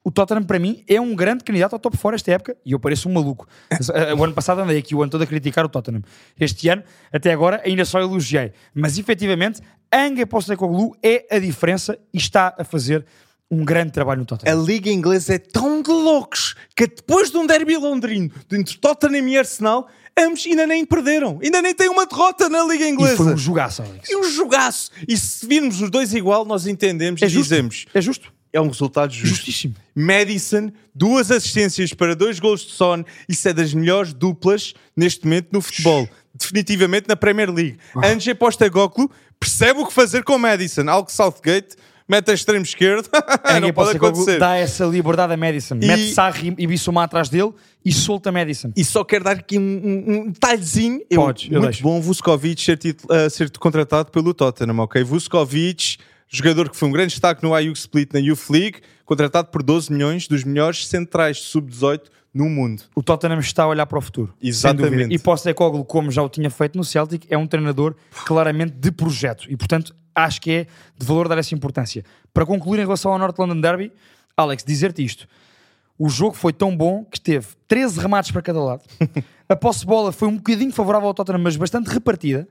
o Tottenham para mim é um grande candidato ao top 4 esta época e eu pareço um maluco. Eh, o ano passado andei aqui o ano todo a criticar o Tottenham. Este ano, até agora, ainda só elogiei. Mas efetivamente, Ange Postecoglou é a diferença e está a fazer um grande trabalho no Tottenham. A Liga Inglesa é tão de loucos que depois de um derby londrino entre Tottenham e Arsenal, ambos ainda nem perderam. Ainda nem têm uma derrota na Liga Inglesa. E foi um jogaço, Alex. E um jogaço. E se virmos os dois igual, nós entendemos é e justo. dizemos... É justo. É um resultado justo. Justíssimo. Madison, duas assistências para dois gols de Son. Isso é das melhores duplas neste momento no futebol. Definitivamente na Premier League. Oh. Ange Postecoglou percebe o que fazer com Madison. Algo que Southgate mete a extremo esquerdo. [laughs] Ninguém não pode acontecer. Dá essa liberdade a Madison. E- Mete Sarri e Bissouma atrás dele e solta Madison. E só quero dar aqui um, um, um detalhezinho. Eu- Podes, eu muito deixo. bom Vuskovic ser, uh, ser contratado pelo Tottenham, ok? Vuskovic, jogador que foi um grande destaque no Ajax Split na Youth League, contratado por 12 milhões dos melhores centrais de sub-18 no mundo. O Tottenham está a olhar para o futuro. Exatamente. E Postecoglou, como já o tinha feito no Celtic, é um treinador claramente de projeto. E, portanto, acho que é de valor dar essa importância. Para concluir em relação ao North London Derby, Alex, dizer-te isto. O jogo foi tão bom que teve 13 remates para cada lado. [laughs] A posse de bola foi um bocadinho favorável ao Tottenham, mas bastante repartida.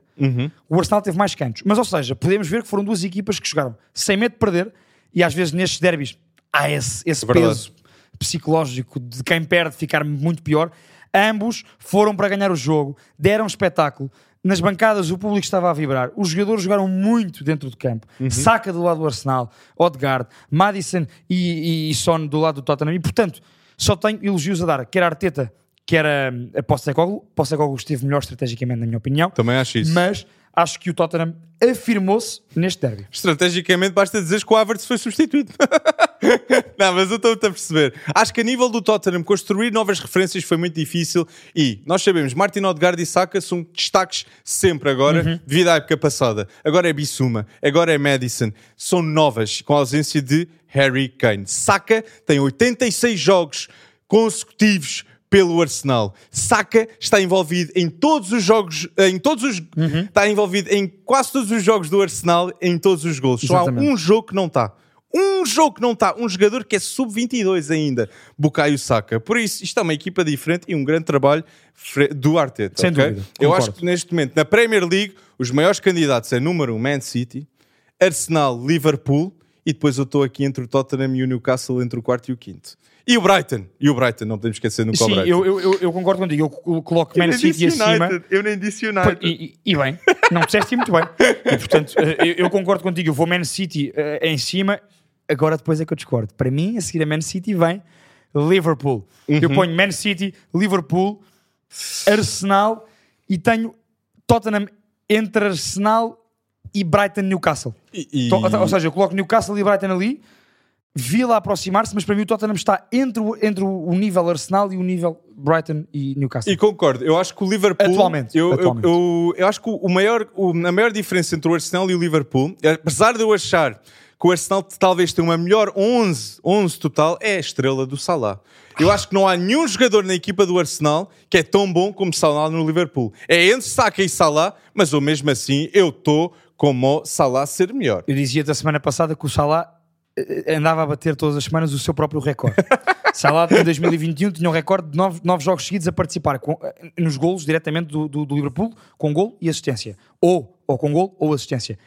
O Arsenal teve mais cantos. Mas, ou seja, podemos ver que foram duas equipas que jogaram sem medo de perder e às vezes nestes derbys há esse, esse Verdade. peso psicológico de quem perde ficar muito pior. Ambos foram para ganhar o jogo, deram espetáculo. Nas bancadas o público estava a vibrar. Os jogadores jogaram muito dentro do campo. Saca do lado do Arsenal, Odegaard, Madison e, e, e Son do lado do Tottenham. E portanto, só tenho elogios a dar. Quer a Arteta, quer a, a Postecoglou. Postecoglou esteve melhor estrategicamente, na minha opinião. Também acho isso. Mas acho que o Tottenham afirmou-se neste derby. Estrategicamente basta dizer que o Havertz foi substituído. [laughs] não, mas eu estou-te a perceber. Acho que a nível do Tottenham construir novas referências foi muito difícil e nós sabemos, Martin Odegaard e Saka são destaques sempre agora, devido à época passada. Agora é Bissouma, agora é Madison. São novas, com a ausência de Harry Kane. Saka tem 86 jogos consecutivos pelo Arsenal. Saka está envolvido em todos os jogos, em todos os, está envolvido em quase todos os jogos do Arsenal, em todos os gols. Só há um jogo que não está. Um jogo que não está. Um jogador que é sub-22 ainda. Bukayo Saka. Por isso, isto é uma equipa diferente e um grande trabalho do Arteta. Sem ok? dúvida, Eu concordo. acho que neste momento, na Premier League, os maiores candidatos é número 1, um, Man City, Arsenal, Liverpool e depois eu estou aqui entre o Tottenham e o Newcastle, entre o quarto e o quinto. E o Brighton. E o Brighton, não podemos esquecer nunca o Sim, Brighton. eu, eu, eu- eu concordo contigo. Eu colo- coloco Man City acima. Eu nem disse United. E, e- e bem, não disseste muito bem. E, portanto, eh, eu, eu concordo contigo. Eu vou Man City eh, em cima. Agora depois é que eu discordo. Para mim, a seguir a Man City vem Liverpool. Uhum. Eu ponho Man City, Liverpool, Arsenal e tenho Tottenham entre Arsenal e Brighton Newcastle. E- e- Então, Ou seja, eu coloco Newcastle e Brighton ali, Vila aproximar-se, mas para mim o Tottenham está entre o, entre o nível Arsenal e o nível Brighton e Newcastle. E concordo, eu acho que o Liverpool. Atualmente, Eu, eu- atualmente. Eu, eu acho que o maior, o- a maior diferença entre o Arsenal e o Liverpool, apesar de eu achar que o Arsenal talvez tenha uma melhor 11, 11 total, é a estrela do Salah. Eu acho que não há nenhum jogador na equipa do Arsenal que é tão bom como Salah no Liverpool. É entre Saka e Salah, mas eu mesmo assim eu estou como o Salah ser melhor. Eu dizia-te a semana passada que o Salah andava a bater todas as semanas o seu próprio recorde. [laughs] Salah em 2021 tinha um recorde de nove, nove jogos seguidos a participar com- eh, nos golos diretamente do, do- do Liverpool, com gol e assistência. Ou, ou com gol ou assistência.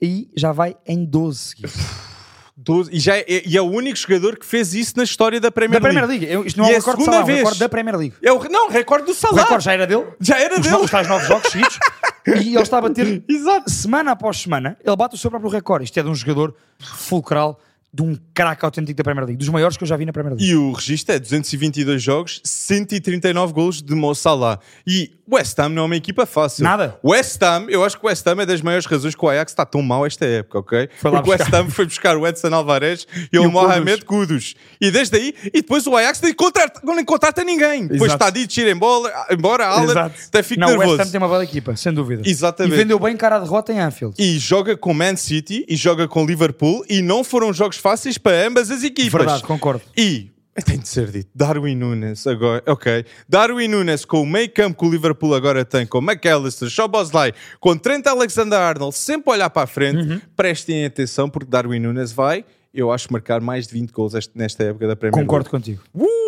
E já vai em 12 seguidos. [laughs] 12 e, já é, e é o único jogador que fez isso na história da Premier Da League. Premier League. Isto não é E é recorde Salah, é um vez. recorde da Premier League. É o, não, recorde do O Salah. recorde já era dele. Já era os, dele. no- os tais nove jogos seguidos. [laughs] e ele está a bater [laughs] semana após semana. Ele bate o seu próprio recorde. Isto é de um jogador fulcral, de um craque autêntico da Premier League. Dos maiores que eu já vi na Premier League. E o registro é 222 jogos, 139 golos de Mo Salah. E o West Ham não é uma equipa fácil. Nada. West Ham, eu acho que o West Ham é das maiores razões que o Ajax está tão mal esta época, ok? Foi Porque o West. Ham foi buscar o Edson Alvarez e, o o Mohamed Kudus. E desde aí, e depois o Ajax nem contrata, nem contrata ninguém. Depois Exato. está dito ir embora, embora Allen, até fico não, o West nervoso. Ham tem uma bela equipa, sem dúvida. Exatamente. E vendeu bem cara a derrota em Anfield. E joga com Man City e joga com Liverpool e não foram jogos fáceis para ambas as equipas. Verdade, concordo. E tem de ser dito, Darwin Nunes agora, ok. Darwin Nunes com o meio campo que o Liverpool agora tem, com McAllister, Shoboslai, com Trent Alexander-Arnold, sempre olhar para a frente, Uhum. prestem atenção porque Darwin Nunes vai, eu acho, marcar mais de 20 gols nesta época da Premier Concordo League. contigo. Uh!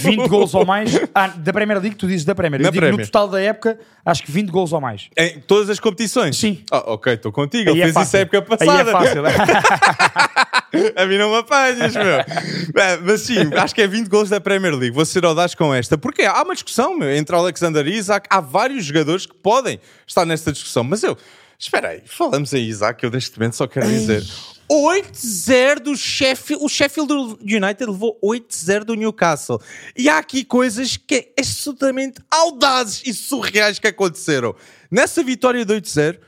20 gols ou mais. [laughs] Ah, da Premier League, tu dizes da Premier. Eu digo no total da época, acho que 20 gols ou mais. Em todas as competições? Sim. Ah, ok, estou contigo. Ele Aí é fez isso a época Aí passada. é fácil. [laughs] [laughs] A mim não me apanhas, meu. É, Mas sim, acho que é 20 gols da Premier League. Vou ser audaz com esta. Porque há uma discussão meu, entre Alexander e Isaac. Há vários jogadores que podem estar nesta discussão. Mas eu, espera aí, falamos aí, Isaac. Eu neste momento só quero dizer: 8-0 do Sheffield. O Sheffield United levou 8-0 do Newcastle. E há aqui coisas que é absolutamente audazes e surreais que aconteceram. Nessa vitória de 8-0.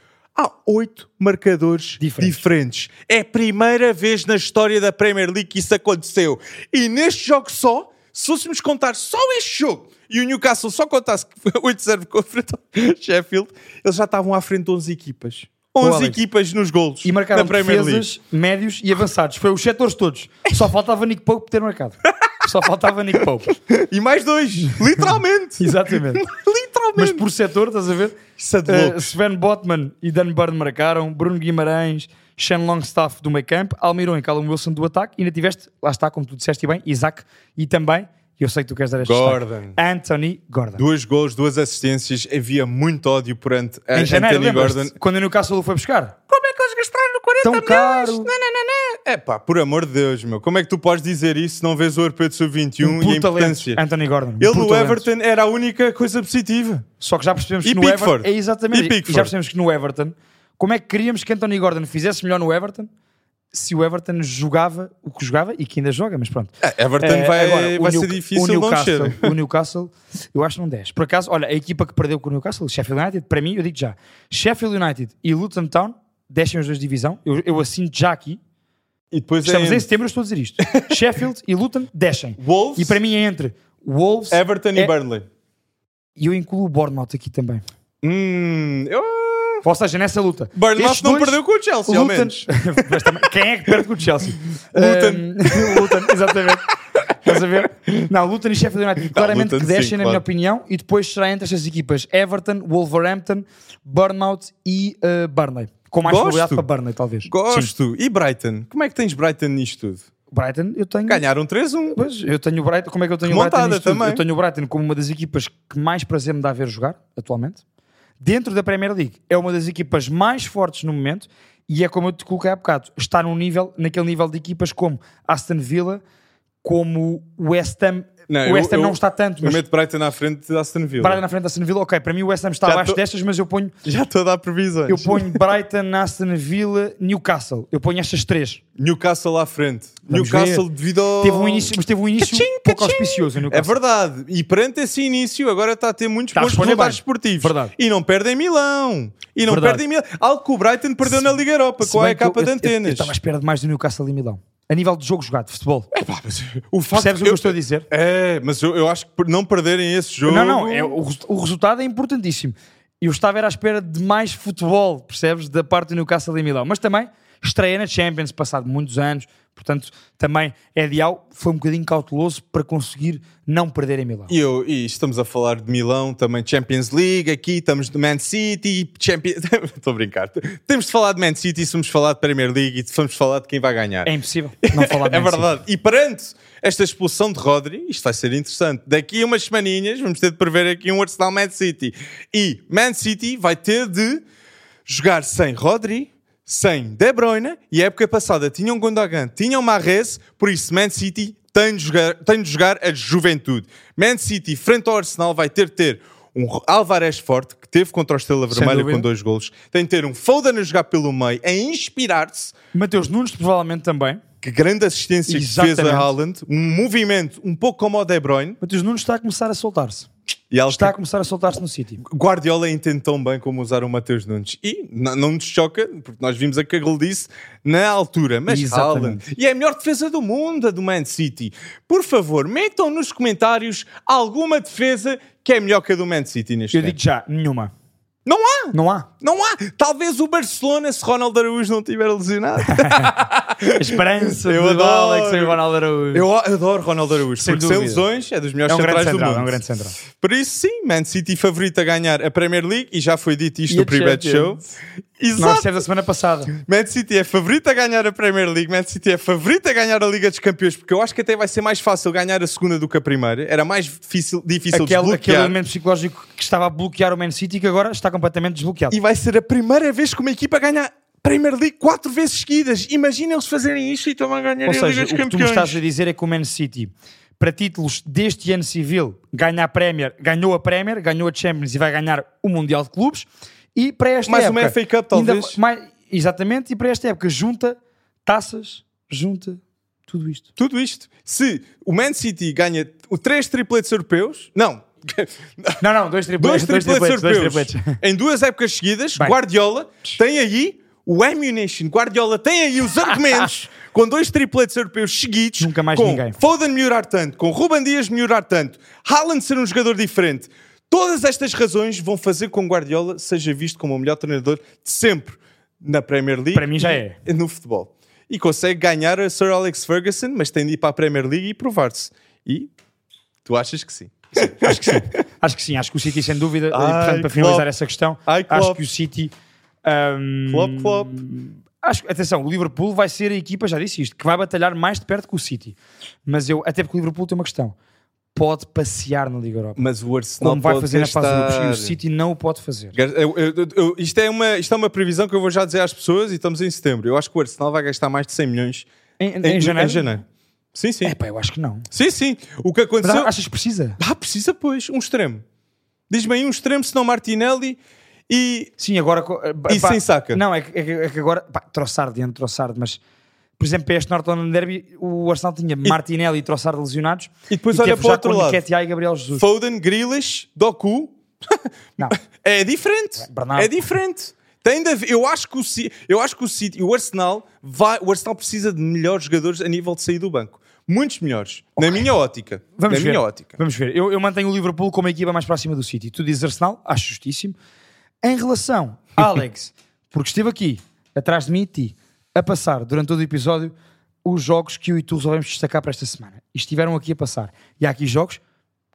Há oito marcadores Diferentes. diferentes. É a primeira vez na história da Premier League que isso aconteceu. E neste jogo só, se fôssemos contar só este jogo, e o Newcastle só contasse que foi 8-0 contra o Sheffield, eles já estavam à frente de 11 equipas. 11 Alex. equipas nos golos E marcaram da Premier League. defesas, médios e avançados. Foi os setores todos. Só faltava Nick Pope ter marcado. Só faltava Nick Pope. [laughs] E mais dois, literalmente. [laughs] Exatamente. [laughs] Mas por setor, estás a ver? Isso é de Uh. Sven Botman e Dan Burn marcaram, Bruno Guimarães, Shane Longstaff do meio campo, Almirão e Callum Wilson do ataque, e ainda tiveste, lá está, como tu disseste bem, Isaac e também, e eu sei que tu queres dar este Gordon. destaque, Anthony Gordon. Dois gols, duas assistências. Havia muito ódio perante a em janeiro, Anthony lembras-te? Gordon. Quando o Newcastle o foi buscar? Como é que eles gastaram 40 Tão milhões? caro. Não, não, não, não. É pá, por amor de Deus, meu. Como é que tu podes dizer isso se não vês o europeu de sub-21 Um e a importância? talento, Anthony Gordon. Ele no talento. Everton era a única coisa positiva. Só que já percebemos E que no Pickford. Everton. É exatamente. E E, Pickford. já percebemos que no Everton. Como é que queríamos que Anthony Gordon fizesse melhor no Everton se o Everton jogava o que jogava e que ainda joga, mas pronto. É, Everton Eh, vai, agora, vai New- ser difícil o não Newcastle, descer. o Newcastle, eu acho que não 10. Por acaso, olha, a equipa que perdeu com o Newcastle, Sheffield United, para mim, eu digo já, Sheffield United e Luton Town descem os dois de divisão. Eu, eu assino já aqui. E depois Estamos é em setembro, eu estou a dizer isto. [laughs] Sheffield e Luton descem. Wolves, E para mim é entre Wolves Everton é- e Burnley. e eu incluo o Bournemouth aqui também. Hum, eu... Ou seja, nessa luta. Estes não dois- perdeu com o Chelsea, ao Luton- menos. [laughs] Mas também, quem é que perde com o Chelsea? [laughs] Luton. Um, Luton, exatamente. Estás a ver? Não, Luton e Sheffield United claramente Luton que descem, sim, na claro. minha opinião, e depois será entre estas equipas Everton, Wolverhampton, Bournemouth e uh, Burnley. Com mais probabilidade para Burnley, talvez. Sim. Gosto. E Brighton? Como é que tens Brighton nisto tudo? Brighton, eu tenho. Ganharam 3-1. Pois, eu tenho o Brighton. Como é que eu tenho o Remontada Brighton nisto tudo? também. Eu tenho o Brighton como uma das equipas que mais prazer me dá a ver jogar, atualmente. Dentro da Premier League, é uma das equipas mais fortes no momento e é como eu te coloquei há bocado, está num nível, naquele nível de equipas como Aston Villa, como o West Ham. Não, o West Ham eu- não está tanto, Eu mas meto Brighton à frente de Aston Villa. Brighton na frente da Aston Villa, ok, para mim o West Ham está Já abaixo tô- destas, mas eu ponho, [laughs] Já estou a dar previsões. eu ponho Brighton, Aston Villa, Newcastle. Eu ponho estas três. Newcastle à frente. Vamos Newcastle ver. devido ao... Teve um início, mas teve um início Cachim, pouco cachim. auspicioso. o É verdade. E perante esse início, agora está a ter muitos a bons resultados esportivos. Verdade. E não perdem Milão. E não Verdade. perdem Milão. Algo que o Brighton perdeu na Liga Europa Se com a eu- capa de eu- eu- Eu antenas. estava à espera de mais do Newcastle e Milão. A nível de jogo jogado, de futebol. Epá, mas o facto Percebes o que eu estou a dizer? É, mas eu, eu acho que por não perderem esse jogo... Não, não, é, o, o resultado é importantíssimo. Eu estava à espera de mais futebol, percebes? Da parte do Newcastle e Milão. Mas também estreia na Champions, passado muitos anos. Portanto, também é ideal. Foi um bocadinho cauteloso para conseguir não perder em Milão. E, eu, e estamos a falar de Milão, também Champions League, aqui estamos de Man City, Champions... [laughs] Estou a brincar. Temos de falar de Man City, se vamos falar de Premier League e se vamos falar de quem vai ganhar. É impossível não falar de [laughs] É Man City. verdade. E perante esta expulsão de Rodri, isto vai ser interessante. Daqui a umas semaninhas vamos ter de prever aqui um Arsenal Man City. E Man City vai ter de jogar sem Rodri, sem De Bruyne, e a época passada tinham Gundogan, tinham Mahrez, por isso Man City tem de jogar, tem de jogar a juventude. Man City, frente ao Arsenal, vai ter de ter um Alvarez forte, que teve contra o Estrela Vermelha com dois golos. Tem de ter um Foden a jogar pelo meio, a inspirar-se. Mateus Nunes, provavelmente também. Que grande assistência que fez a Exatamente. Haaland. Um movimento um pouco como o De Bruyne. Mateus Nunes está a começar a soltar-se. E ela Está a começar a soltar-se no City. Guardiola entende tão bem como usar o Mateus Nunes. E não nos choca, porque nós vimos a que ele disse na altura. Mas Exatamente. Haaland. E é a melhor defesa do mundo, a do Man City. Por favor, metam nos comentários alguma defesa que é melhor que a do Man City neste Eu momento. digo já, nenhuma. Não há! Não há. Não há! Talvez o Barcelona, se Ronaldo Araújo não tiver lesionado. [laughs] A esperança Eu de adoro. Alex e Ronaldo Araújo. Eu adoro Ronaldo Araújo, Sem porque sem lesões é dos melhores é um centrais do central, mundo. é um grande central. Por isso, sim, Man City favorito a ganhar a Premier League e já foi dito isto E no Pre-Bet Show. Champions. Exato. Nós dissemos a semana passada. Man City é favorito a ganhar a Premier League, Man City é favorito a ganhar a Liga dos Campeões, porque eu acho que até vai ser mais fácil ganhar a segunda do que a primeira. Era mais difícil, difícil Aquele, aquele desbloquear. elemento psicológico que estava a bloquear o Man City que agora está completamente desbloqueado. E vai ser a primeira vez que uma equipa ganha Premier League quatro vezes seguidas. Imaginem eles fazerem isto e também ganharem Ou a Liga seja, dos o que tu me Campeões. estás a dizer é que o Man City, para títulos deste ano civil, ganha a Premier, ganhou a Premier, ganhou a Champions e vai ganhar o Mundial de Clubes. E para esta Mais época... uma FA Cup, ainda talvez. mais- exatamente, e para esta época junta taças, junta tudo isto. Tudo isto. Se o Man City ganha o três tripletes europeus, não, [laughs] Não, não, dois dois tripletes. Dois tripletes. Dois europeus tripletes. em duas épocas seguidas. Bem. Guardiola tem aí o ammunition. Guardiola tem aí os argumentos [laughs] com dois tripletes europeus seguidos. Nunca mais com ninguém. Foden melhorar tanto, com Ruben Dias melhorar tanto, Haaland ser um jogador diferente. Todas estas razões vão fazer com que Guardiola seja visto como o melhor treinador de sempre na Premier League. Para mim já é. No futebol. E consegue ganhar a Sir Alex Ferguson, mas tem de ir para a Premier League e provar-se. E tu achas que sim? Acho que sim. Acho que sim. Acho que o City, sem dúvida, e, Ai, portanto, para Klopp. finalizar essa questão, Ai, acho Klopp. que o City. ahm, Flop, flop. Acho, atenção, o Liverpool vai ser a equipa, já disse isto, que vai batalhar mais de perto que o City. Mas eu, até porque o Liverpool tem uma questão: pode passear na Liga Europa. Mas o Arsenal Como vai pode fazer na fase de grupos. E o City não o pode fazer. Eu- eu- eu- isto, é uma, isto é uma previsão que eu vou já dizer às pessoas e estamos em setembro. Eu acho que o Arsenal vai gastar mais de 100 milhões Em, em, em janeiro? em janeiro. Sim, sim. É pá, eu acho que não. Sim, sim. O que Mas aconteceu. achas que precisa? Ah, precisa, pois, um extremo. Diz-me aí um extremo, senão Martinelli e. Sim, agora. eh, E sem saca? Não, é que, é que- é agora. Pá, Trossard, dentro Trossard, mas. Por exemplo, para este North London Derby, o Arsenal tinha Martinelli e Trossard lesionados. E depois e olha teve para o outro lado. E Gabriel Jesus. Foden, Grealish, Doku. Não. [laughs] É diferente. Bernardo. É diferente. Tem de haver- eu acho que o eu acho que o City, o Arsenal vai, o Arsenal precisa de melhores jogadores a nível de sair do banco. Muitos melhores, na minha ótica. Vamos na ver. minha ótica. Vamos ver. Eu, eu mantenho o Liverpool como a equipa mais próxima do City. Tu dizes Arsenal, acho justíssimo. Em relação a [laughs] Alex, porque esteve aqui, atrás de mim e ti, a passar durante todo o episódio os jogos que eu e tu resolvemos destacar para esta semana. E estiveram aqui a passar. E há aqui jogos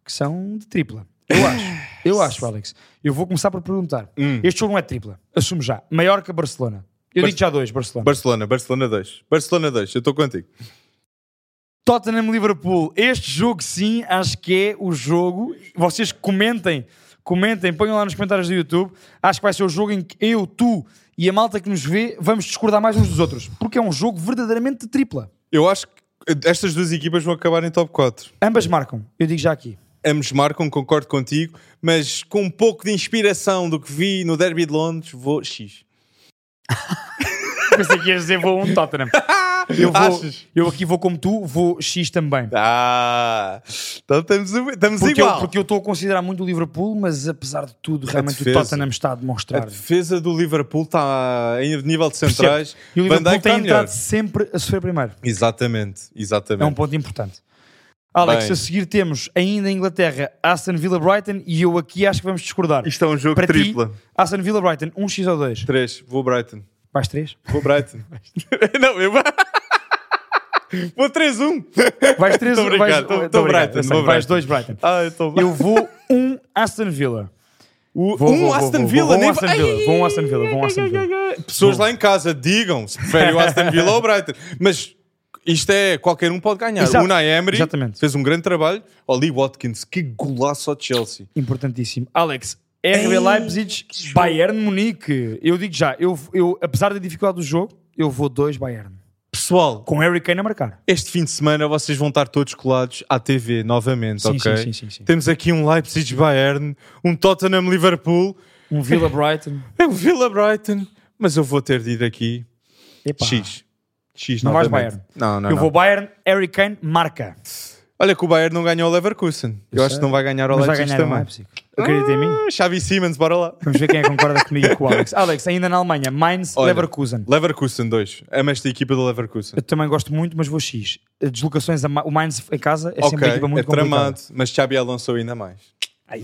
que são de tripla. Eu acho. Eu acho, Alex. Eu vou começar por perguntar. Hum. Este jogo não é tripla. Assumo já. Maior que Barcelona. Eu Bar- digo já dois, Barcelona. Barcelona, Barcelona 2. Barcelona 2, eu estou contigo. Tottenham Liverpool. Este jogo, sim, acho que é o jogo. Vocês comentem, comentem, ponham lá nos comentários do YouTube. Acho que vai ser o jogo em que eu, tu e a malta que nos vê vamos discordar mais uns dos outros. Porque é um jogo verdadeiramente de tripla. Eu acho que estas duas equipas vão acabar em top 4. Ambas marcam. Eu digo já aqui. Ambos marcam, concordo contigo, mas com um pouco de inspiração do que vi no Derby de Londres, vou X. [laughs] Pensei que ias dizer vou um Tottenham. [laughs] Eu, vou, eu aqui vou como tu, vou X também. Ah, então estamos, estamos Porque eu, igual. porque eu estou a considerar muito o Liverpool, mas apesar de tudo, realmente defesa. o Tottenham está a A demonstrar. defesa do Liverpool está em nível de centrais. E o Liverpool tem entrado sempre a sofrer primeiro. Exatamente, É exatamente. um ponto importante. Alex, Bem. a seguir temos ainda em Inglaterra Aston Villa Brighton e eu aqui acho que vamos discordar. Isto é um jogo Para tripla. ti, Aston Villa Brighton, 1x ou 2? 3, vou Brighton. Vais 3? Vou Brighton. [laughs] não, eu vou [laughs] 3-1. Vais 3 [laughs] Tô brincando, tô- tô Brighton, Vais Brighton. 2 Brighton. Ah, eu estou Eu vou 1 Aston Villa. O, Vou, um vou, Aston vou, Villa, vou, nem vou um Aston Villa, vou um Aston Villa, vou um Aston Villa. Pessoas lá em casa, digam se preferem o Aston Villa ou o Brighton. Mas isto é, qualquer um pode ganhar. Exato. O Unai Emery Exatamente. fez um grande trabalho. Oli Watkins, que golaço ao Chelsea. Importantíssimo. Alex, RB Ei, Leipzig, Bayern Munique. Eu digo já, eu, eu, apesar da dificuldade do jogo, eu vou 2 Bayern. Pessoal, Com Harry Kane a marcar. este fim de semana vocês vão estar todos colados à TV novamente, Sim, ok? sim, sim, sim. Temos aqui um Leipzig Bayern, um Tottenham Liverpool, Um Villa [laughs] Brighton. é um Villa Brighton, mas eu vou ter de ir aqui Epá. X. X Não vais. Bayern. Não, não, eu não. vou Bayern, Harry Kane, marca. Olha que o Bayern não ganhou o Leverkusen. Eu, Eu acho sei. que não vai ganhar o Mas vai Leipzig ganhar o também. Leipzig. Acredita em mim? Ah, Xavi Siemens, bora lá. Vamos ver quem é que concorda comigo e com o Alex. [laughs] Alex, ainda na Alemanha, Mainz, Olha, Leverkusen. Leverkusen 2. Amo esta equipa do Leverkusen. Eu também gosto muito, mas vou X. Deslocações, a Ma- o Mainz em casa é sempre ok, uma equipa muito é tramado, complicada. mas Xabi Alonso ainda mais. Aí.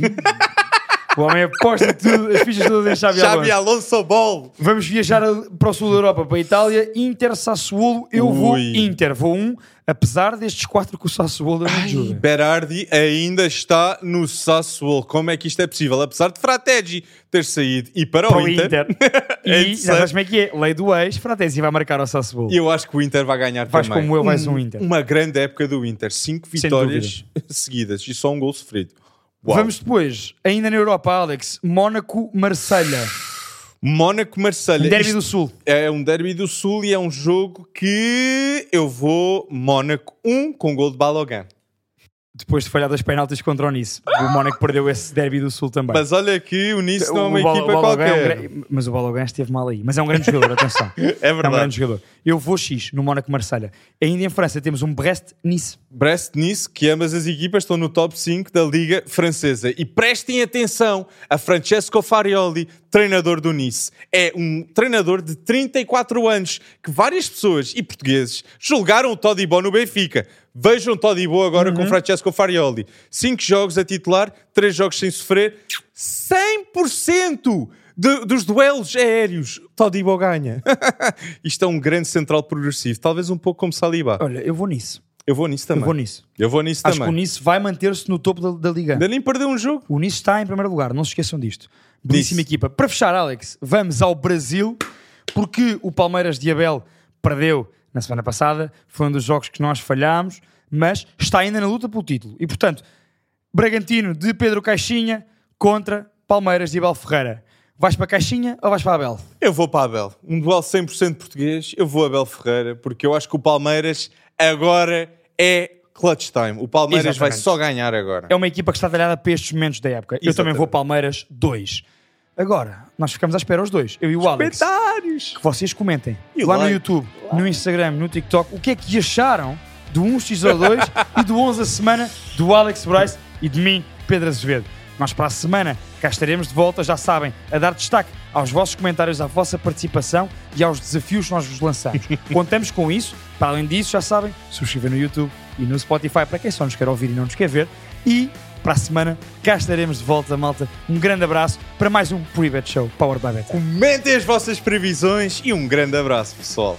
O homem aposta tudo, as fichas todas em Xabi Alonso. Xabi Alonso Ball! Vamos viajar para o sul da Europa, para a Itália. Inter, Sassuolo, eu vou Ui. Inter. Vou um, apesar destes quatro que o Sassuolo na Juve. Berardi ainda está no Sassuolo. Como é que isto é possível? Apesar de Frategi ter saído e para, Para o Inter, [laughs] e É já interessante. sabes como é que é? Lei do ex, Fratesi vai marcar ao Sassuolo. eu acho que o Inter vai ganhar Vais também. como eu, vais um Inter. Uma grande época do Inter. Cinco vitórias [laughs] seguidas e só um gol sofrido. Uau. Vamos depois, ainda na Europa, Alex, Mónaco, Marselha. Mónaco-Marselha. Derby Isto do Sul. É um derby do Sul e é um jogo que eu vou Mónaco 1 com gol de Balogan. Depois de falhar dois penaltis contra o Nice. O Mónaco perdeu esse derby do Sul também. Mas olha que o Nice não é uma equipa é um qualquer. gra- mas o Balogun esteve mal aí. Mas é um grande jogador, atenção. [laughs] É É um verdade. grande jogador. Eu vou X no Mónaco Marselha. Ainda em França temos um Brest-Nice. Brest Nice, que ambas as equipas estão no top 5 da Liga Francesa. E prestem atenção a Francesco Farioli, treinador do Nice. É um treinador de 34 anos que várias pessoas e portugueses julgaram o Todibo no Benfica. Vejam Todibo agora com Francesco Farioli. 5 jogos a titular, 3 jogos sem sofrer. 100% de- dos duelos aéreos, Todibo ganha. [laughs] Isto é um grande central progressivo, talvez um pouco como Saliba. Olha, eu vou nisso. Eu vou nisso também. Eu vou nisso. Eu vou nisso Acho que o também. Nice vai manter-se no topo da, da Liga. Ainda nem perdeu um jogo. O Nice está em primeiro lugar, não se esqueçam disto. Belíssima equipa. Para fechar, Alex, vamos ao Brasil, porque o Palmeiras de Abel perdeu na semana passada, foi um dos jogos que nós falhámos, mas está ainda na luta pelo título. E portanto, Bragantino de Pedro Caixinha contra Palmeiras de Abel Ferreira. Vais para Caixinha ou vais para Abel? Eu vou para Abel. Um duelo 100% português. Eu vou a Abel Ferreira, porque eu acho que o Palmeiras agora é clutch time. O Palmeiras vai Exatamente. só ganhar agora. É uma equipa que está talhada para estes momentos da época. Eu também Exatamente. vou Palmeiras 2. Agora, nós ficamos à espera os dois. Eu e o Alex. Comentários! que vocês comentem E lá no like. YouTube, no Instagram, no TikTok, o que é que acharam do 1x02 [laughs] e do 11 a semana do Alex Bryce e de mim, Pedro Azevedo. Nós para a semana cá estaremos de volta, já sabem, a dar destaque aos vossos comentários, à vossa participação e aos desafios que nós vos lançamos. [laughs] Contamos com isso. Para além disso, já sabem, subscrever no YouTube e no Spotify para quem só nos quer ouvir e não nos quer ver. E para a semana cá estaremos de volta, malta. Um grande abraço para mais um Pre-Bet Show Powered by Bet. Comentem as vossas previsões e um grande abraço, pessoal.